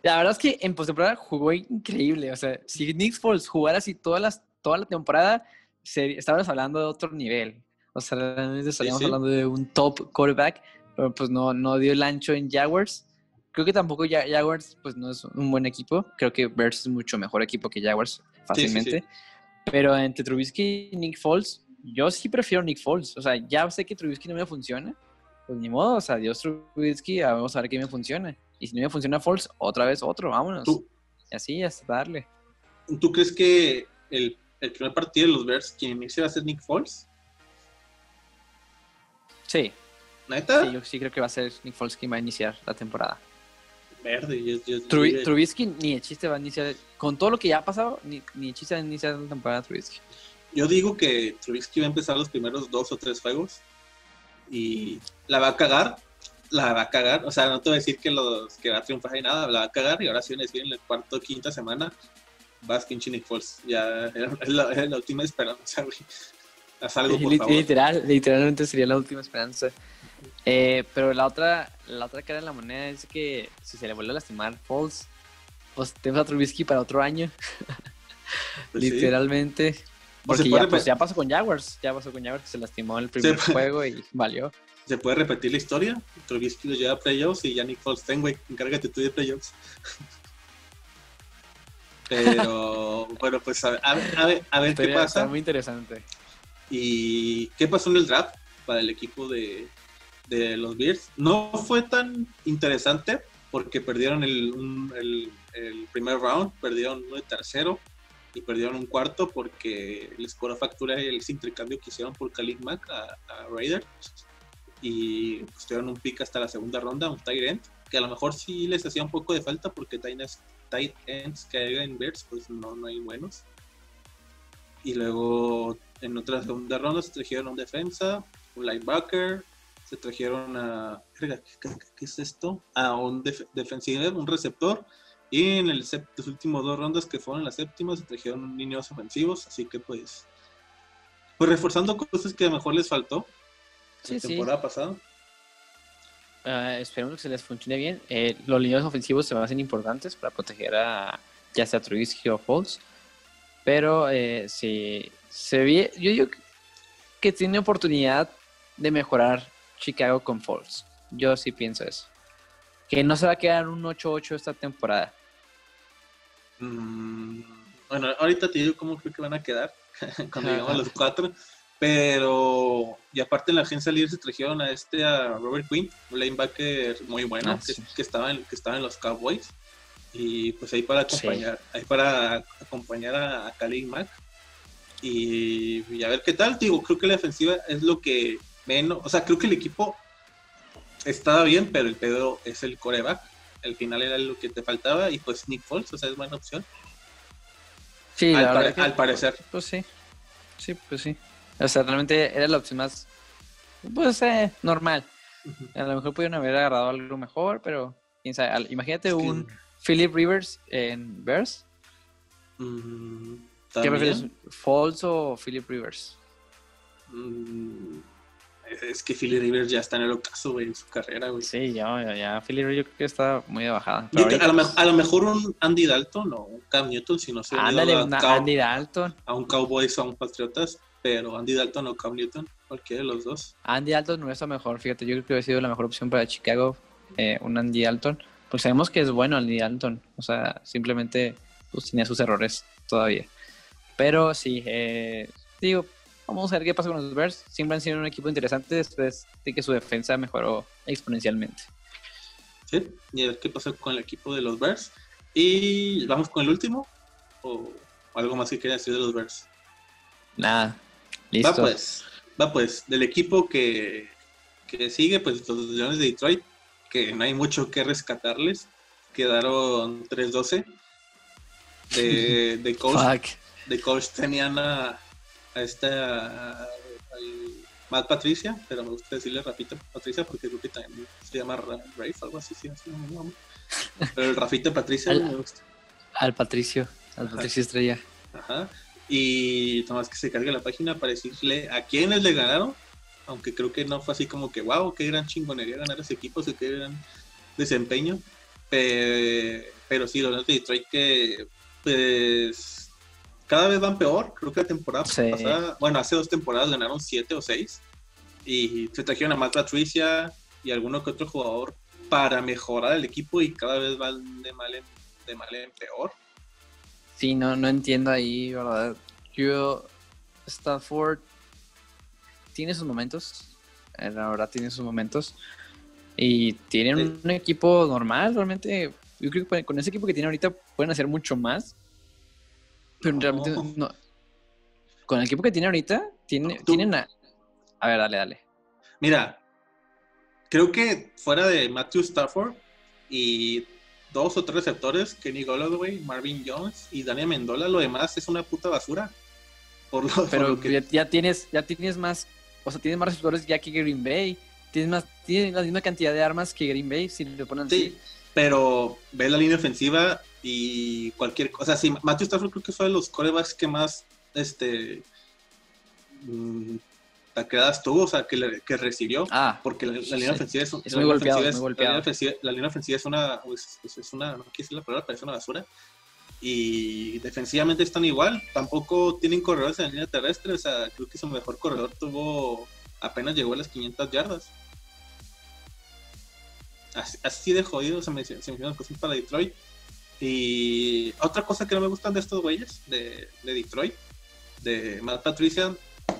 la verdad es que en postemporada jugó increíble. O sea, si Nick Foles jugara así todas las, toda la temporada, estábamos hablando de otro nivel. O sea, realmente estaríamos hablando de un top quarterback, pero pues no, no dio el ancho en Jaguars. Creo que tampoco Jaguars pues no es un buen equipo. Creo que Bears es mucho mejor equipo que Jaguars, fácilmente. pero entre Trubisky y Nick Foles, yo sí prefiero Nick Foles. O sea, ya sé que Trubisky no me funciona, pues ni modo, o sea, Dios Trubisky, vamos a ver qué me funciona. Y si no me funciona False, otra vez otro, vámonos. Y así, hasta darle. ¿Tú crees que el, el primer partido de los Bears, quien inicia va a ser Nick Foles? Sí. ¿Neta? Sí, yo sí creo que va a ser Nick Foles quien va a iniciar la temporada. Verde, yo, yo, Trubisky ni el chiste va a iniciar. Con todo lo que ya ha pasado, ni, ni el chiste va a iniciar la temporada Trubisky. Yo digo que Trubisky va a empezar los primeros dos o tres juegos y la va a cagar, la va a cagar, o sea, no te voy a decir que los que va a triunfar y nada, la va a cagar y ahora sí van a decir en la cuarta o quinta semana vas pinche Nick Foles, ya es la, última esperanza, güey. Haz algo, por favor. Literal, literalmente sería la última esperanza. Eh, pero la otra, la otra cara de la moneda es que si se le vuelve a lastimar Foles, pues tenemos a Trubisky para otro año. Pues Literalmente. Porque ya, pues, ya pasó con Jaguars, ya pasó con Jaguars que se lastimó en el primer juego y valió. ¿Se puede repetir la historia? Trubisky lo lleva a playoffs y Yannick Folstein, güey, encárgate tú de playoffs. Pero bueno, pues a, ver, a ver, qué pasa. Está muy interesante. ¿Y qué pasó en el draft para el equipo de, de los Bears? No fue tan interesante porque perdieron el, el, el primer round, perdieron uno de tercero y perdieron un cuarto porque les cobró factura el intercambio que hicieron por Khalid Mack a, Raider y pues, tuvieron un pick hasta la segunda ronda, un tight end, que a lo mejor sí les hacía un poco de falta porque tight ends que hay en Bears pues no, no hay buenos. Y luego en otra segunda ronda se trajeron un defensa, un linebacker, se trajeron a... ¿Qué, es esto? A un defensivo, un receptor y en el los últimos dos rondas que fueron las séptimas se trajeron niños ofensivos, así que pues, pues reforzando cosas que a lo mejor les faltó la temporada pasada. Uh, esperemos que se les funcione bien. Eh, los líneas ofensivos se van a hacer importantes para proteger a ya sea Trubisky o Foles. Pero eh, si se ve, yo digo que tiene oportunidad de mejorar Chicago con Falls. Yo sí pienso eso. Que no se va a quedar un 8-8 esta temporada. Mm, bueno, ahorita te digo cómo creo que van a quedar cuando llegamos a los cuatro. Pero, y aparte en la agencia libre se trajeron a este, a Robert Quinn, un linebacker muy bueno, Ah, que, sí. que estaba en, que estaba en los Cowboys. Y pues ahí para acompañar, ahí para acompañar a, a Khalil Mack. Y, y a ver qué tal, digo, creo que la defensiva es lo que menos, o sea, creo que el equipo estaba bien, pero el pedo es el coreback. El final era lo que te faltaba y pues Nick Foles, o sea, es buena opción. Sí, al, la que- al parecer. Pues sí. Sí, pues sí. O sea, realmente era la opción más, pues, eh, normal. A lo mejor pudieron haber agarrado algo mejor, pero quién sabe. Al- Imagínate Es que- un Philip Rivers en Bears. Mm, ¿Qué prefieres? ¿Falls o Philip Rivers? Mm, es que Philly Rivers ya está en el ocaso, güey, en su carrera, güey. Sí, ya, ya, ya. Philip Rivers yo creo que está muy de bajada. Yo a, lo, a mejor un Andy Dalton o un Cam Newton, si no se ándale, a, una Cow- Andy Dalton. a un Cowboys o a un Patriotas, pero Andy Dalton o Cam Newton, cualquiera de los dos. Andy Dalton no es lo mejor, fíjate, yo creo que hubiera sido la mejor opción para Chicago, eh, un Andy Dalton. Pues sabemos que es bueno Andy Dalton, o sea, simplemente pues, tenía sus errores todavía. Pero sí, eh, digo, vamos a ver qué pasa con los Bears. Siempre han sido un equipo interesante después de que su defensa mejoró exponencialmente. ¿sí? Y a ver qué pasa con el equipo de los Bears. Y vamos con el último, o algo más que quieran decir de los Bears. Nada, listo. Va pues, va pues, del equipo que, que sigue, pues los Leones de Detroit, que no hay mucho que rescatarles, quedaron 3-12. De, de coach, Fuck. de coach tenían a, a esta a- Matt Patricia, pero me gusta decirle Rafita Patricia porque creo que también se llama Ra- Rafe, algo así, sí, así llamo. Pero el Rafita Patricia Al- me gusta. Al Patricio, al Ajá. Patricio Estrella. Ajá. Y nomás que se cargue la página para decirle a quiénes le ganaron. Aunque creo que no fue así como que, wow, qué gran chingonería ganar ese equipo, qué gran desempeño. Pe- Pero, sí, los de Detroit que, pues, cada vez van peor. Creo que la temporada Sí. pasada, bueno, hace dos temporadas ganaron siete o seis. Y se trajeron a Matt Patricia y alguno que otro jugador para mejorar el equipo y cada vez van de mal en, de mal en peor. Sí, no, no entiendo ahí, ¿verdad? Yo, Stafford tiene sus momentos, eh, la verdad tiene sus momentos, y tienen Sí. un equipo normal, realmente, yo creo que con ese equipo que tiene ahorita pueden hacer mucho más, pero No. realmente no. Con el equipo que tiene ahorita, tiene, tienen a... A ver, dale, dale. Mira, creo que fuera de Matthew Stafford y dos o tres receptores, Kenny Golladay, Marvin Jones y Daniel Mendola, lo demás es una puta basura. Por lo, por Pero lo que ya, ya tienes, ya tienes más, o sea, tienes más receptores ya que Green Bay, tienes más, tienes la misma cantidad de armas que Green Bay, si le ponen así. Sí, pero ve la línea ofensiva y cualquier cosa. Sí, Matthew Stafford creo que fue de los corebacks que más este mm, tacleadas tuvo, o sea, que, le- que recibió. Ah, porque la, línea ofensiva es, es muy línea golpeado, es es- la línea ofensiva- la línea ofensiva es una pues, pues, es una no quiero decir la palabra pero es una basura y defensivamente están igual tampoco tienen corredores en la línea terrestre o sea creo que su mejor corredor tuvo apenas llegó a las 500 yardas así, así de jodido se me, se me hicieron las cosas para Detroit y otra cosa que no me gustan de estos güeyes de, de Detroit de Matt Patricia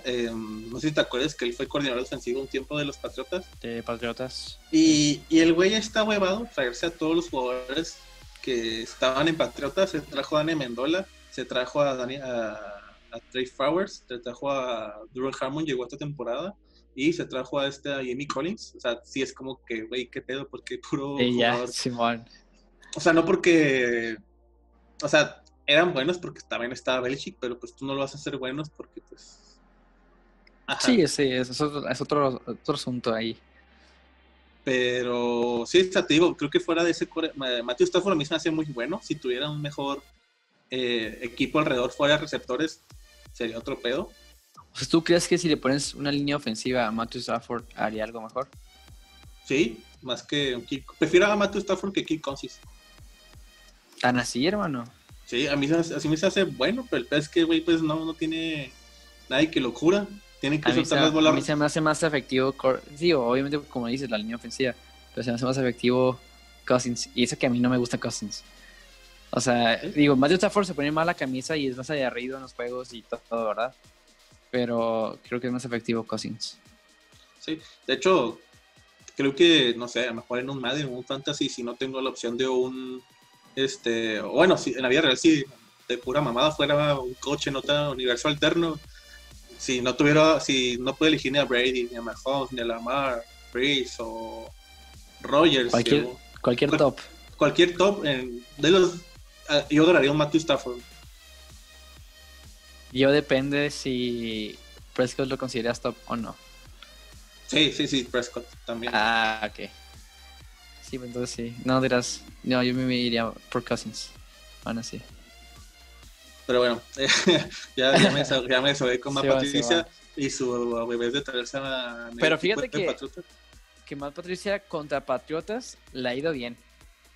eh, no sé si te acuerdas que él fue coordinador defensivo un tiempo de los Patriotas de Patriotas. y, y el güey está huevado traerse a todos los jugadores que estaban en Patriotas. Se trajo a Dani Mendola, se trajo a, Dani, a, a Trey Flowers, se trajo a Duran Harmon, llegó esta temporada. Y se trajo a este a Jamie Collins. O sea, sí es como que, güey, qué pedo, porque puro Sí, ya, jugador. Simón. O sea, no porque. O sea, eran buenos porque también estaba Belichick, pero pues tú no lo vas a hacer buenos porque, pues. Ajá. Sí, sí, es, es otro, es otro, otro asunto ahí. Pero sí, o sea, te digo, creo que fuera de ese core, Ma- Matthew Stafford a mí se me hace muy bueno. Si tuviera un mejor eh, equipo alrededor fuera de receptores, sería otro pedo. O sea, ¿tú crees que si le pones una línea ofensiva a Matthew Stafford haría algo mejor? Sí, más que un. Prefiero a Matthew Stafford que Kirk Cousins. ¿Tan así, hermano? Sí, a mí se- así me se hace bueno, pero el es que, güey, pues no, no tiene nadie que lo cura. Tienen que A mí, se, soltar las a mí se me hace más efectivo, sí, obviamente como dices, la línea ofensiva, pero se me hace más efectivo Cousins. Y eso que a mí no me gusta Cousins. O sea, digo, Matthew Stafford se pone mal la camisa y es más aguerrido en los juegos y to- todo, ¿verdad? Pero creo que es más efectivo Cousins. Sí, de hecho, creo que, no sé, a lo mejor en un Madden o un Fantasy, si no tengo la opción de un, este, bueno, si en la vida real, si de pura mamada fuera un coche en otro universo alterno, si no tuviera, si no puedo elegir ni a Brady, ni a Mahomes, ni a Lamar, Breeze o Rogers, Cualquier, o cualquier cual- top. cualquier top, en- de los, ah, yo adoraría un Matthew Stafford. Yo depende si Prescott lo consideras top o no. Sí, sí, sí, Prescott también. Ah, ok. Sí, pues entonces sí. No dirás, no, yo me iría por Cousins. Aún así. Pero bueno, ya, ya me, ya me desahogué con Sí Matt sí Patricia va. y su bebé de traerse a. Pero fíjate que- Patriotas. que Matt Patricia contra Patriotas le ha ido bien.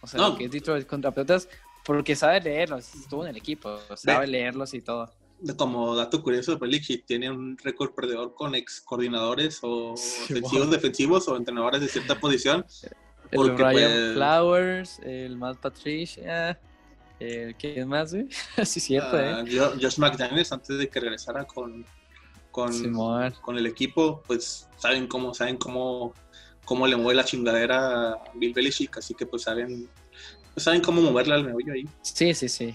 O sea, No. lo que es Detroit contra Patriotas, porque sabe leerlos, estuvo en el equipo, sabe Ve. leerlos y todo. Como dato curioso, Belichick tiene un récord perdedor con ex coordinadores o Sí, ofensivos, wow. defensivos o entrenadores de cierta posición. El Ryan pues- Flowers, el Matt Patricia, el ¿quién más, güey? sí, cierto, Ah, eh. Jo- Josh McDaniels, antes de que regresara con, con, con el equipo, pues saben cómo, saben cómo, cómo le mueve la chingadera a Bill Belichick, así que pues saben, pues, saben cómo moverla al meollo ahí. Sí, sí, sí.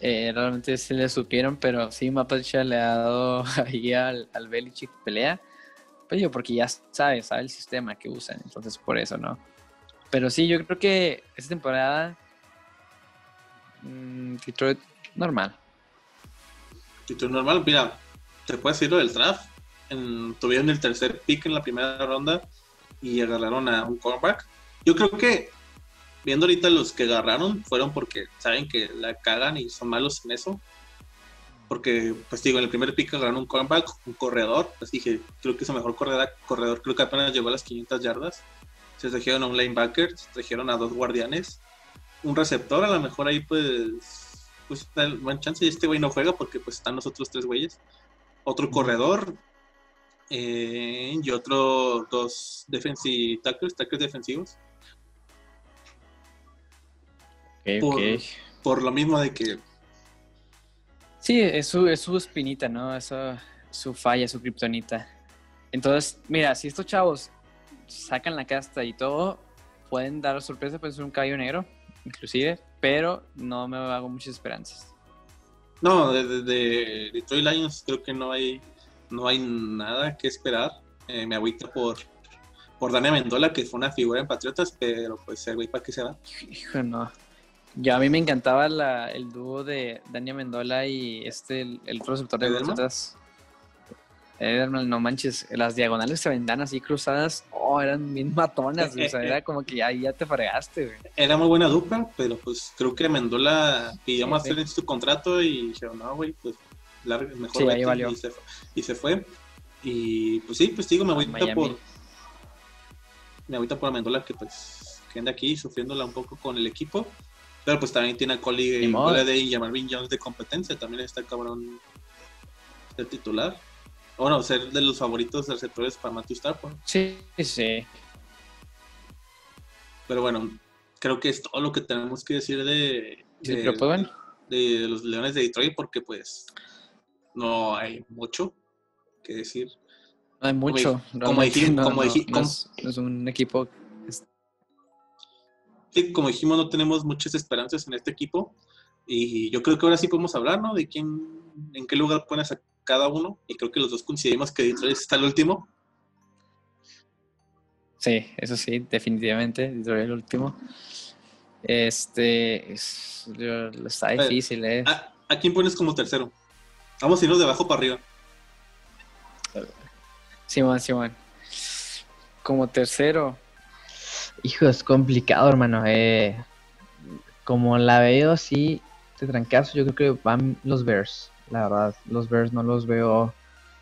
Eh, realmente sí le supieron, pero sí, Matt Patricia le ha dado ahí al, al Belichick pelea. Porque ya sabe, sabe el sistema que usan, entonces por eso, ¿no? Pero sí, yo creo que esta temporada mm, Detroit normal. Tú normal, mira, te puedes decir lo del draft. En- tuvieron el tercer pick en la primera ronda y agarraron a un cornerback. Yo creo que, viendo ahorita los que agarraron, fueron porque saben que la cagan y son malos en eso. Porque, pues digo, en el primer pick agarraron un cornerback, un corredor. Pues dije, creo que su mejor corredor, corredor creo que apenas llegó a las 500 yardas. Se trajeron a un linebacker, se trajeron a dos guardianes. Un receptor, a lo mejor ahí pues pues buen chance y este güey no juega porque pues están los otros tres güeyes. Otro corredor eh, y otro dos defensive tackles, tackles defensivos. Por-. Por lo mismo de que Sí, es su, es su espinita, ¿no? Eso, su falla, su kriptonita. Entonces, mira, si estos chavos sacan la casta y todo, pueden dar sorpresa, puede ser un caballo negro, inclusive, pero no me hago muchas esperanzas. no, de, de- de Detroit Lions creo que no hay no hay nada que esperar. Eh, me agüita por por Dani Mendola, que fue una figura en Patriotas, pero pues el güey para qué se va. Hijo, no. Yo a mí me encantaba la, el dúo de Dania Mendola y este, el, receptor de. Patriotas. Edelman, no manches, las diagonales se vendan así cruzadas, oh, eran bien matonas, o sea, era como que ahí ya te fregaste, güey. Era muy buena dupla, pero pues creo que Mendola pidió más sí. en su contrato y dijeron, no, güey, pues larga, mejor Sí, ahí vete", valió. Y, se, fue- y se fue. Y pues sí, pues digo, me agüita por me agüita por Mendola que pues que anda aquí sufriéndola un poco con el equipo. Pero pues también tiene a. Golladay y a Marvin Jones de competencia. También está cabrón de titular. Bueno, ser de los favoritos de receptores para Matthew Stafford. Sí, sí. Pero bueno, creo que es todo lo que tenemos que decir de, Sí, de- pero bueno, de los Leones de Detroit porque pues no hay mucho que decir. no hay mucho. como dijimos- no, es, es un equipo. Sí, como dijimos, no tenemos muchas esperanzas en este equipo y yo creo que ahora sí podemos hablar, ¿no? De quién, en qué lugar pones a cada uno y creo que los dos coincidimos que Detroit está el último. Sí, eso sí, definitivamente. Detroit el último. Este. es- está difícil, ¿eh? ¿A, a quién pones como tercero? Vamos a irnos de abajo para arriba. Simón, Simón. Como tercero. Hijo, es complicado, hermano. Eh, como la veo así, de trancazo, yo creo que van los Bears. La verdad, los Bears no los veo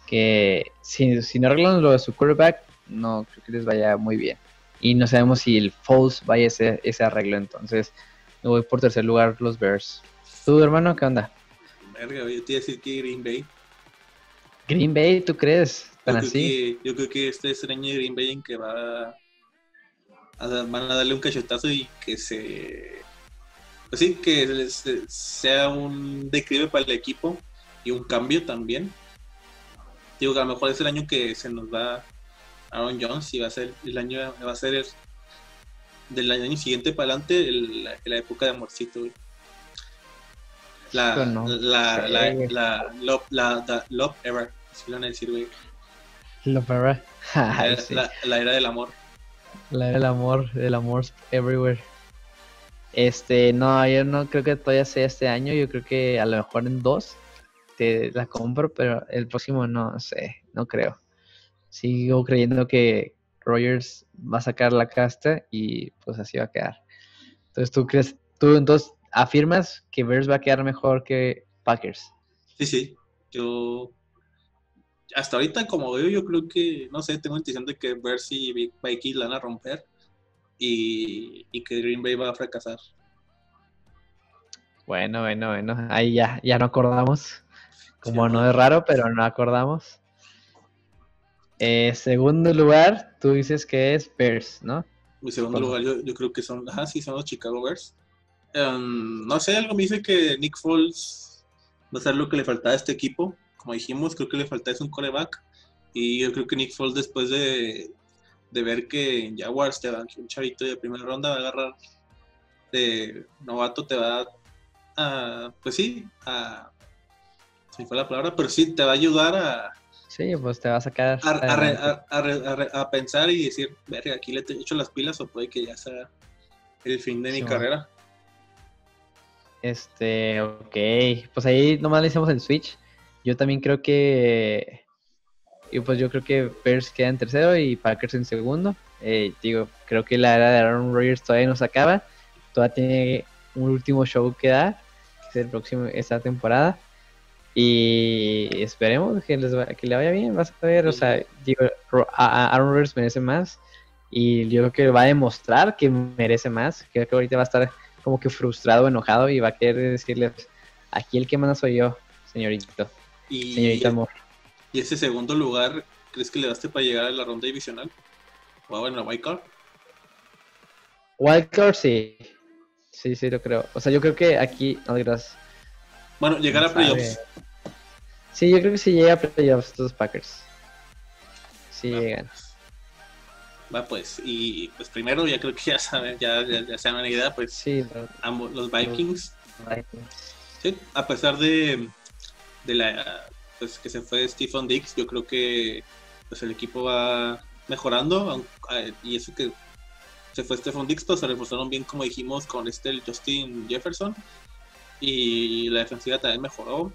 que si, si no arreglan lo de su quarterback, no creo que les vaya muy bien. Y no sabemos si el Foles vaya a ese, ese arreglo, entonces me voy por tercer lugar los Bears. ¿Tú, hermano, qué onda? Verga, yo te iba a decir que Green Bay. Green Bay, ¿tú crees? Yo ¿Tan creo, que, yo creo que este es el año de Green Bay en que va a, van a darle un cachetazo y que se. Pues sí, que sea un declive para el equipo y un cambio también. Digo que a lo mejor es el año que se nos va Aaron Jones y va a ser el año, va a ser el- del año siguiente para adelante el- la, la época de amorcito, güey. La, no la, la, la, love, la, love ever, así lo van a decir, güey. Lo para. La, Ay, era- sí. la- la era del amor. La del amor, el amor everywhere. Este, no, yo no creo que todavía sea este año, yo creo que a lo mejor en dos te la compro, pero el próximo no sé, no creo. Sigo creyendo que Rogers va a sacar la casta y pues así va a quedar. Entonces, ¿tú crees, tú entonces afirmas que Bears va a quedar mejor que Packers? Sí, sí. Yo. Hasta ahorita, como veo, yo creo que. No sé, tengo la intención de que Bercy y Vikings la van a romper. Y, y que Green Bay va a fracasar. Bueno, bueno, bueno, ahí ya, ya no acordamos. Como Sí, no es raro, pero no acordamos. Eh, segundo lugar, tú dices que es Bears, ¿no? Mi segundo lugar, yo, yo creo que son. Ajá, sí, son los Chicago Bears. Em, no sé, algo me dice que Nick Foles va a ser lo que le faltaba a este equipo. Como dijimos, creo que le falta es un coreback. Y yo creo que Nick Foles, después de, de ver que en Jaguars te dan un chavito de primera ronda, va a agarrar de novato, te va a. Pues sí, a. Se me fue la palabra, pero sí, te va a ayudar a, Sí, pues te va a sacar. a, pensar y decir, verga, aquí le he hecho las pilas o puede que ya sea el fin de mi carrera. Este, ok. Pues ahí nomás le hicimos el switch. Yo también creo que. Y pues yo creo que Bears queda en tercero y Packers en segundo. Eh, digo, creo que la era de Aaron Rodgers todavía no se acaba. Todavía tiene un último show que dar, que es el próximo, esta temporada. Y esperemos que, les va- que le vaya bien. Vas a ver, o sea, digo, Aaron Rodgers merece más. Y yo creo que va a demostrar que merece más. Creo que ahorita va a estar como que frustrado, enojado y va a querer decirles, aquí el que manda soy yo, señorito, Y, señorita amor. y ese segundo lugar, ¿crees que le daste para llegar a la ronda divisional? O bueno, la wild card. Wildcard sí, sí, sí lo creo. O sea, yo creo que aquí, no gracias. Bueno, llegar a playoffs. Sí, yo creo que sí llega a playoffs estos Packers. Sí Va, llegan. pues. Va pues, y pues primero ya creo que ya saben, ya, ya, ya se dan una idea, pues Sí, los ambos, los Vikings, Vikings. sí, a pesar de, de la pues que se fue Stephen Dix, yo creo que pues el equipo va mejorando, eh, y eso que se fue Stephen Dix, pues se reforzaron bien como dijimos con este Justin Jefferson, y la defensiva también mejoró.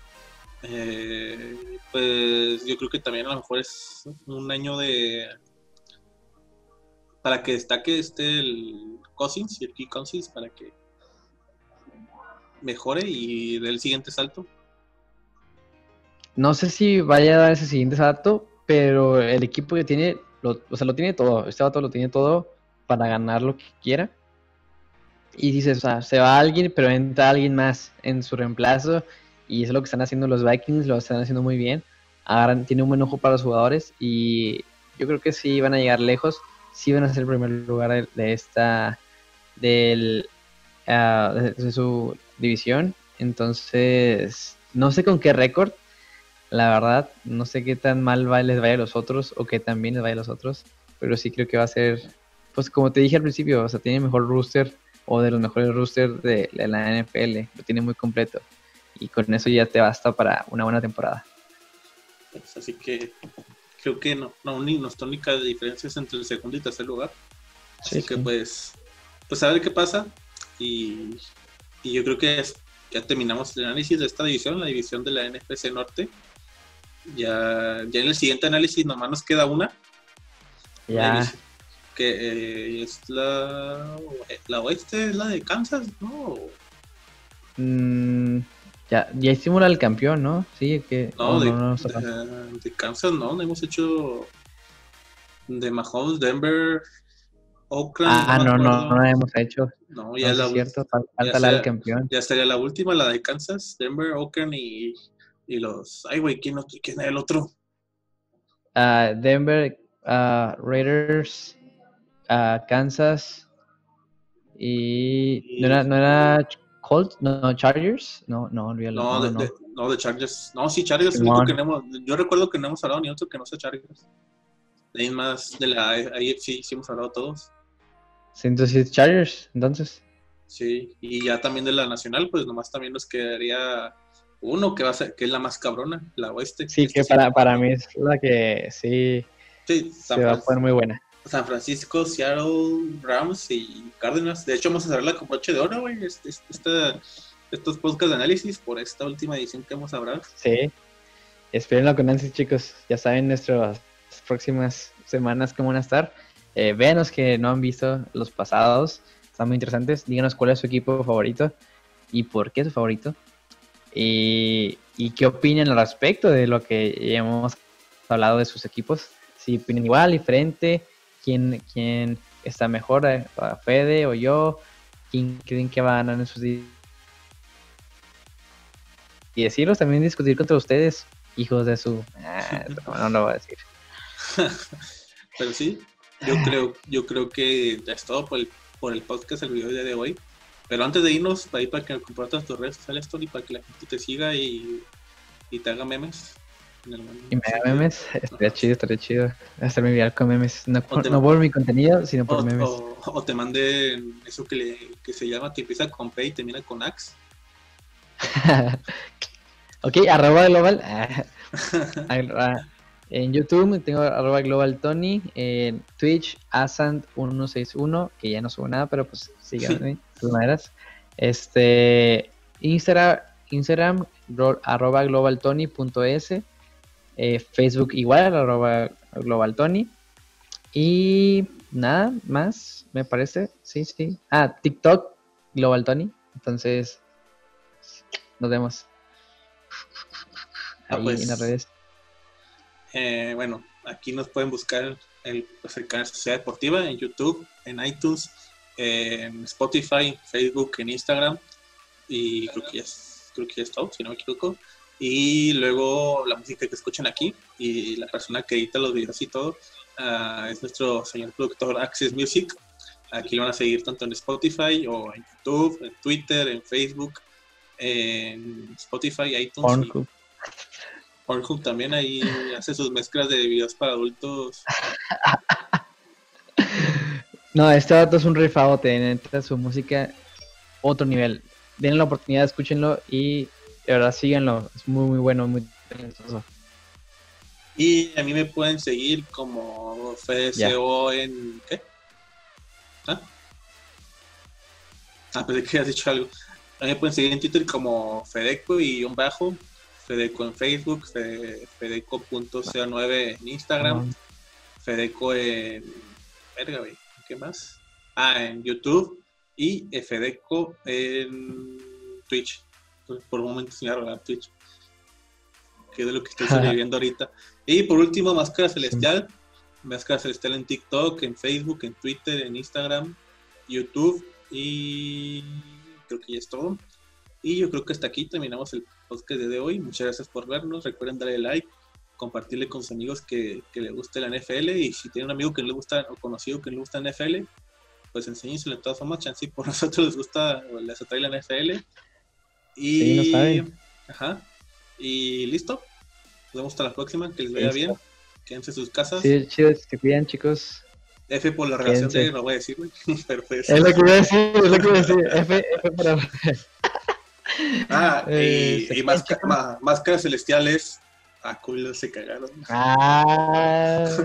Eh, pues yo creo que también a lo mejor es un año de para que destaque este el Cousins el Key Cousins para que mejore y dé el siguiente salto. No sé si vaya a dar ese siguiente salto, pero el equipo que tiene, lo, o sea, lo tiene todo. Este vato lo tiene todo para ganar lo que quiera. Y dices, o sea, se va alguien, pero entra alguien más en su reemplazo. Y es lo que están haciendo los Vikings, lo están haciendo muy bien. Tiene un buen ojo para los jugadores y yo creo que sí van a llegar lejos. Sí van a ser el primer lugar de, esta, del, de, de su división. Entonces, no sé con qué récord, la verdad, no sé qué tan mal va, les vaya a los otros o qué tan bien les vaya a los otros, pero sí creo que va a ser, pues como te dije al principio, o sea, tiene mejor rooster o de los mejores roosters de, de la NFL, lo tiene muy completo y con eso ya te basta para una buena temporada. Pues, así que creo que no, no ni- nuestra única diferencia es entre el segundo y tercer lugar. Así Sí, que sí. pues, pues a ver qué pasa. Y, y yo creo que es- ya terminamos el análisis de esta división, la división de la NFC Norte. Ya, ya en el siguiente análisis nomás nos queda una. Ya, Que eh, es la, la oeste, es la de Kansas, ¿no? mm, ya, ya hicimos la del campeón, ¿no? Sí, que No, oh, de, no, de- de Kansas no, no hemos hecho de Mahomes, Denver, Oakland. Ah, no, no, no la hemos hecho. No, ya, es la cierto, fal- falta ya la del campeón. ya estaría la última, la de Kansas, Denver, Oakland y, y los. Ay, güey, ¿quién, ¿quién era el otro? ah, Denver, ah, Raiders, ah, Kansas y... ¿No era, no era Colts? No, Chargers? No, no, olvídalo. No, de, no. de- no, de Chargers. No, sí, Chargers. que no hemos- yo recuerdo que no hemos hablado ni otro que no sea Chargers. De ahí más de la AFC sí hemos hablado todos. Sí, Entonces, Chargers, entonces. Sí, y ya también de la nacional, pues nomás también nos quedaría uno que va a ser, que es la más cabrona, la oeste. Sí, Este que para, para mí es la que sí Sí, San, se va a poner muy buena. San Francisco, Seattle, Rams y Cárdenas. De hecho, vamos a cerrarla con broche de oro, güey. Este, este- estos podcasts de análisis por esta última edición que vamos a hablar. Sí. Espérenlo con ansias, chicos. Ya saben nuestras próximas semanas cómo van a estar. Eh, véanos que no han visto los pasados. Están muy interesantes. Díganos cuál es su equipo favorito y por qué es su favorito. Y, y qué opinan al respecto de lo que ya hemos hablado de sus equipos. Si opinan igual, diferente, quién, quién está mejor, eh, a Fede o yo, quién creen que va a ganar en sus di- y decirlos también discutir contra ustedes, hijos de su. Ah, no, lo voy a decir. Pero sí, yo creo, yo creo que es todo por el, por el podcast, el video de hoy. Pero antes de irnos, ahí para que compartas tus redes sociales, Tony, para que la gente te siga y, y te haga memes. Y me haga memes, estaría chido, estaría chido. Hacerme viral con memes. No, te- no por mi contenido, sino O, por memes. o- o te manden eso que, le, que se llama, que empieza con P y termina con Axe. ok, arroba global. en YouTube tengo arroba global Tony. En Twitch, Asant161, que ya no subo nada, pero pues síganme de todas maneras. Este, Instagram, Instagram ro- arroba globaltony.es. Eh, Facebook igual, arroba globaltony. Y nada más, me parece. Sí, sí. Ah, TikTok, Global Tony. Entonces, nos vemos. Ah, Ahí pues. en las redes. Eh, bueno, aquí nos pueden buscar el, pues, el canal Sociedad Deportiva en YouTube, en iTunes, en Spotify, Facebook, en Instagram. Y creo que ya es, creo que ya es todo, si no me equivoco. Y luego la música que escuchan aquí y la persona que edita los videos y todo ah, es nuestro señor productor Access Music. Aquí lo van a seguir tanto en Spotify o en YouTube, en Twitter, en Facebook, en Spotify, iTunes. Pornhub. Pornhub también ahí hace sus mezclas de videos para adultos. No, este vato es un rifadote, neta, su música, otro nivel. Denle la oportunidad, escúchenlo y de verdad síganlo. Es muy, muy bueno, muy talentoso. Y a mí me pueden seguir como FDCO en. ¿Qué? ¿Ah? Ah, pensé que habías dicho algo. A mí me pueden seguir en Twitter como Fedeco y un bajo. Fedeco en Facebook, Fe- Fedeco.09 en Instagram. Fedeco en. Verga, güey. ¿Qué más? Ah, en YouTube. Y Fedeco en Twitch. Por, por un momento se me a Twitch. Que es de lo que estoy sobreviviendo ahorita. Y por último, Máscara Celestial. Máscara Celestial en TikTok, en Facebook, en Twitter, en Instagram, YouTube. Y creo que ya es todo. Y yo creo que hasta aquí terminamos el podcast de hoy. Muchas gracias por vernos. Recuerden darle like, compartirle con sus amigos que, que le guste la NFL. Y si tienen un amigo que no le gusta o conocido que no le gusta la NFL, pues enséñenselo de todas formas. Chance y por nosotros les gusta o les atrae la NFL. Y, Sí, no saben. Ajá. Y listo. Nos vemos hasta la próxima. Que les vaya Listo. bien. Quédense en sus casas. Sí, chido, se cuidan, chicos. F por la relación Quédense. de, no voy a decir, güey. Pero pues. Es lo que iba a decir, es lo que iba a decir. F, F para. Ah, Eh, y, y quedan, ma- máscaras celestiales. A culo se cagaron. Ah.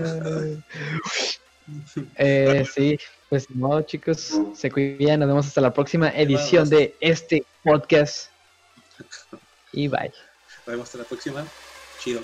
Eh, sí, pues de modo, chicos, se cuidan. Nos vemos hasta la próxima edición de este podcast. Y bye. Nos vemos hasta la próxima. Chido.